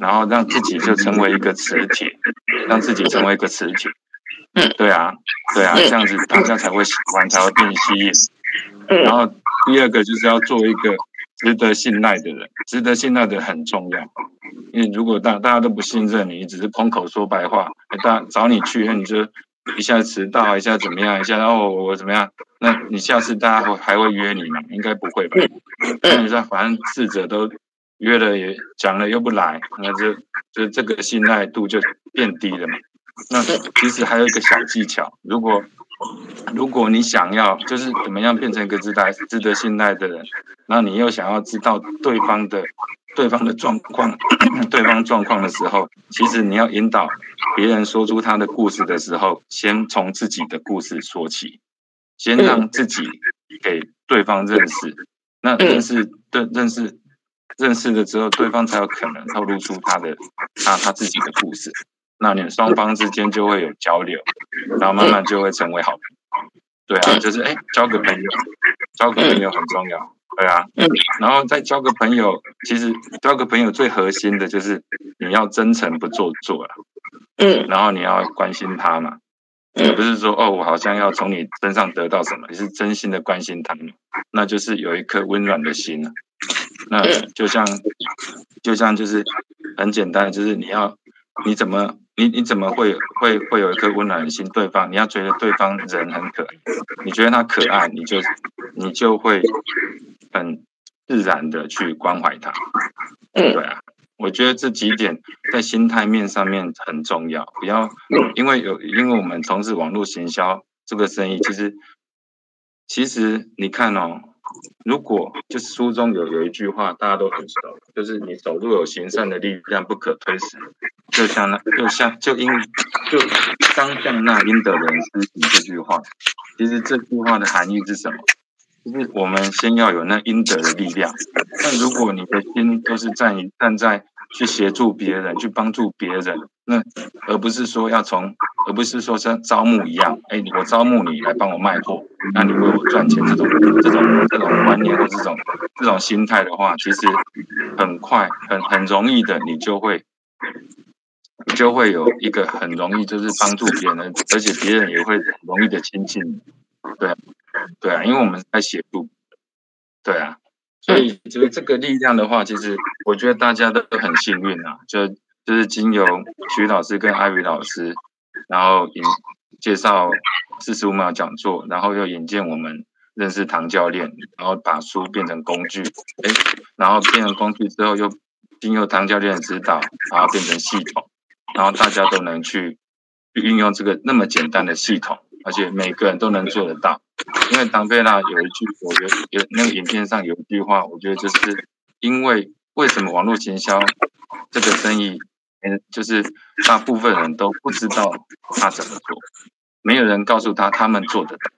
然后让自己就成为一个磁铁，让自己成为一个磁铁。嗯，对啊，对啊，这样子大家才会喜欢，才会被你吸引。然后第二个就是要做一个值得信赖的人，值得信赖的人很重要。因为如果大大家都不信任你，只是空口说白话，大家找你去，那你就一下迟到，一下怎么样，一下哦我怎么样？那你下次大家会还会约你吗？应该不会吧？那你说反正逝者都约了也讲了又不来，那就就这个信赖度就变低了嘛。那其实还有一个小技巧，如果如果你想要就是怎么样变成一个值得值得信赖的人，那你又想要知道对方的对方的状况，对方状况的时候，其实你要引导别人说出他的故事的时候，先从自己的故事说起，先让自己给对方认识，那认识对认识认识了之后，对方才有可能透露出他的他他自己的故事。那你们双方之间就会有交流，然后慢慢就会成为好朋友。对啊，就是哎，交个朋友，交个朋友很重要。对啊，然后再交个朋友，其实交个朋友最核心的就是你要真诚不做作了。嗯，然后你要关心他嘛，也不是说哦，我好像要从你身上得到什么，你是真心的关心他们，那就是有一颗温暖的心了。那就像，就像就是很简单，就是你要。你怎么，你你怎么会会会有一颗温暖的心？对方，你要觉得对方人很可爱，你觉得他可爱，你就你就会很自然的去关怀他。对啊，我觉得这几点在心态面上面很重要，不要因为有因为我们从事网络行销这个生意，其实其实你看哦。如果就是书中有有一句话，大家都很熟，就是你走路有行善的力量不可推辞，就像那就像就因就当向那应得人施行这句话，其实这句话的含义是什么？就是我们先要有那应得的力量。那如果你的心都是站于站在去协助别人、去帮助别人，那而不是说要从，而不是说像招募一样，哎，我招募你来帮我卖货，那你为我赚钱这种这种这种观念或这种这种心态的话，其实很快很很容易的，你就会就会有一个很容易就是帮助别人，而且别人也会容易的亲近你，对。对啊，因为我们在协助，对啊，所以就是这个力量的话，其实我觉得大家都很幸运啊，就就是经由徐老师跟艾薇老师，然后引介绍四十五秒讲座，然后又引荐我们认识唐教练，然后把书变成工具，哎，然后变成工具之后，又经由唐教练的指导，然后变成系统，然后大家都能去运用这个那么简单的系统。而且每个人都能做得到，因为唐贝拉有一句，我觉得有那个影片上有一句话，我觉得就是因为为什么网络行销这个生意，嗯，就是大部分人都不知道他怎么做，没有人告诉他他们做得到，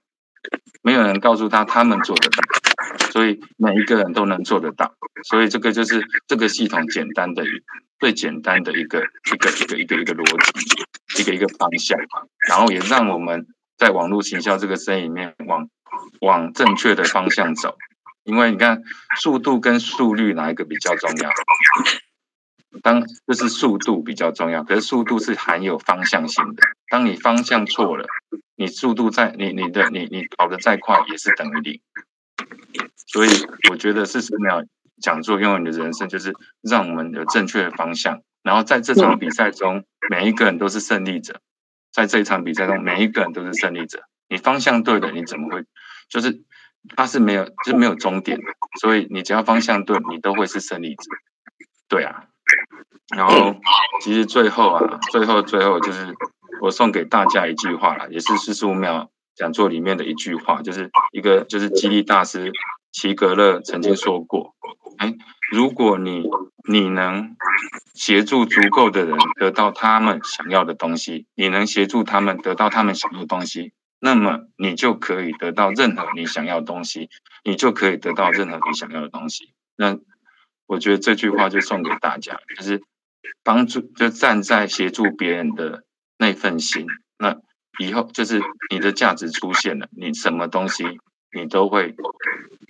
没有人告诉他他们做得到，所以每一个人都能做得到，所以这个就是这个系统简单的最简单的一个一个一个一个一个逻辑，一个一个方向，然后也让我们。在网络行销这个生意里面，往往正确的方向走，因为你看速度跟速率哪一个比较重要？当就是速度比较重要，可是速度是含有方向性的。当你方向错了，你速度再你你的你你跑得再快也是等于零。所以我觉得四十秒讲座拥有你的人生，就是让我们有正确的方向，然后在这场比赛中，每一个人都是胜利者。在这一场比赛中，每一个人都是胜利者。你方向对了，你怎么会？就是他是没有，就是没有终点的。所以你只要方向对，你都会是胜利者。对啊。然后其实最后啊，最后最后就是我送给大家一句话啦，也是四十五秒讲座里面的一句话，就是一个就是激励大师齐格勒曾经说过：哎，如果你你能。协助足够的人得到他们想要的东西，你能协助他们得到他们想要的东西，那么你就可以得到任何你想要的东西，你就可以得到任何你想要的东西。那我觉得这句话就送给大家，就是帮助，就站在协助别人的那份心。那以后就是你的价值出现了，你什么东西你都会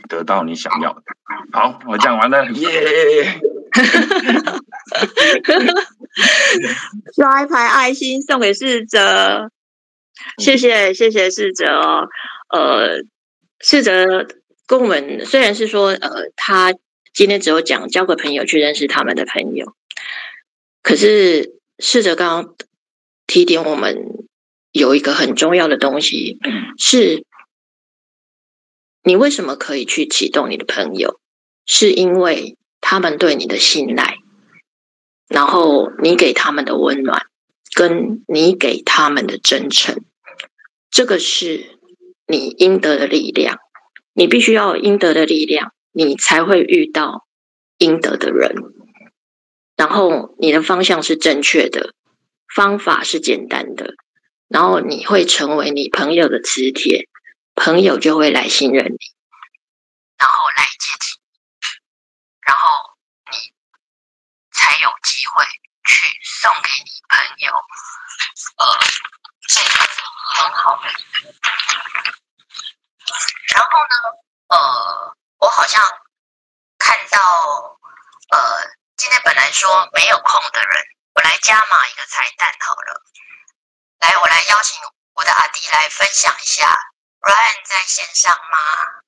得到你想要的。好，我讲完了，耶！刷一排爱心送给逝哲，谢谢谢谢逝哲哦。呃，逝哲跟我们虽然是说，呃，他。今天只有讲交个朋友去认识他们的朋友，可是逝哲刚刚提点我们有一个很重要的东西，是你为什么可以去启动你的朋友，是因为他们对你的信赖，然后你给他们的温暖，跟你给他们的真诚，这个是你应得的力量，你必须要有应得的力量。你才会遇到应得的人，然后你的方向是正确的，方法是简单的，然后你会成为你朋友的磁铁，朋友就会来信任你，然后来接近你，然后你才有机会去送给你朋友，呃，这个很好的。然后呢，呃。我好像看到，呃，今天本来说没有空的人，我来加码一个彩蛋好了。来，我来邀请我的阿弟来分享一下。Ryan 在线上吗？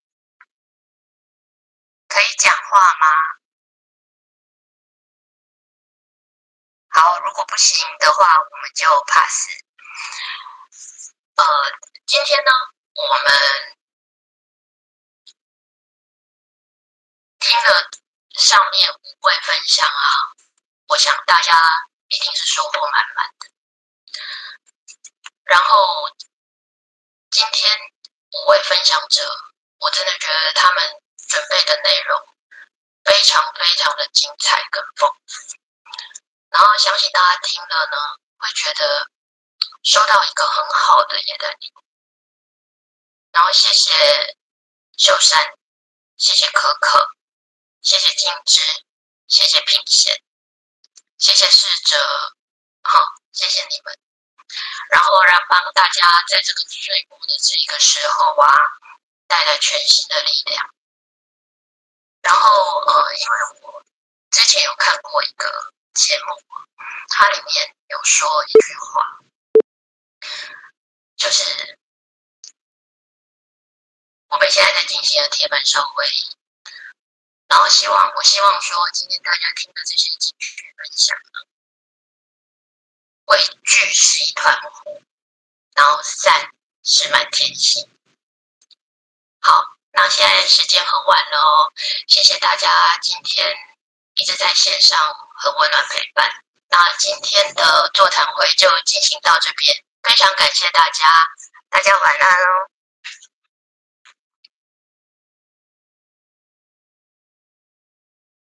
可以讲话吗？好，如果不行的话，我们就 pass。呃，今天呢，我们。听了上面五位分享啊，我想大家一定是收获满满的。然后今天五位分享者，我真的觉得他们准备的内容非常非常的精彩跟丰富。然后相信大家听了呢，会觉得收到一个很好的耶诞礼物。然后谢谢秀山，谢谢可可。谢谢静之，谢谢品贤，谢谢逝者，好，谢谢你们。然后让帮大家在这个最末的这一个时候啊，带来全新的力量。然后呃，因为我之前有看过一个节目，它里面有说一句话，就是我们现在在进行的铁板烧会议。然后希望，我希望说，今天大家听的这些情绪分享，会聚是一团火，然后散是满天星。好，那现在时间很晚了哦，谢谢大家今天一直在线上很温暖陪伴。那今天的座谈会就进行到这边，非常感谢大家，大家晚安哦。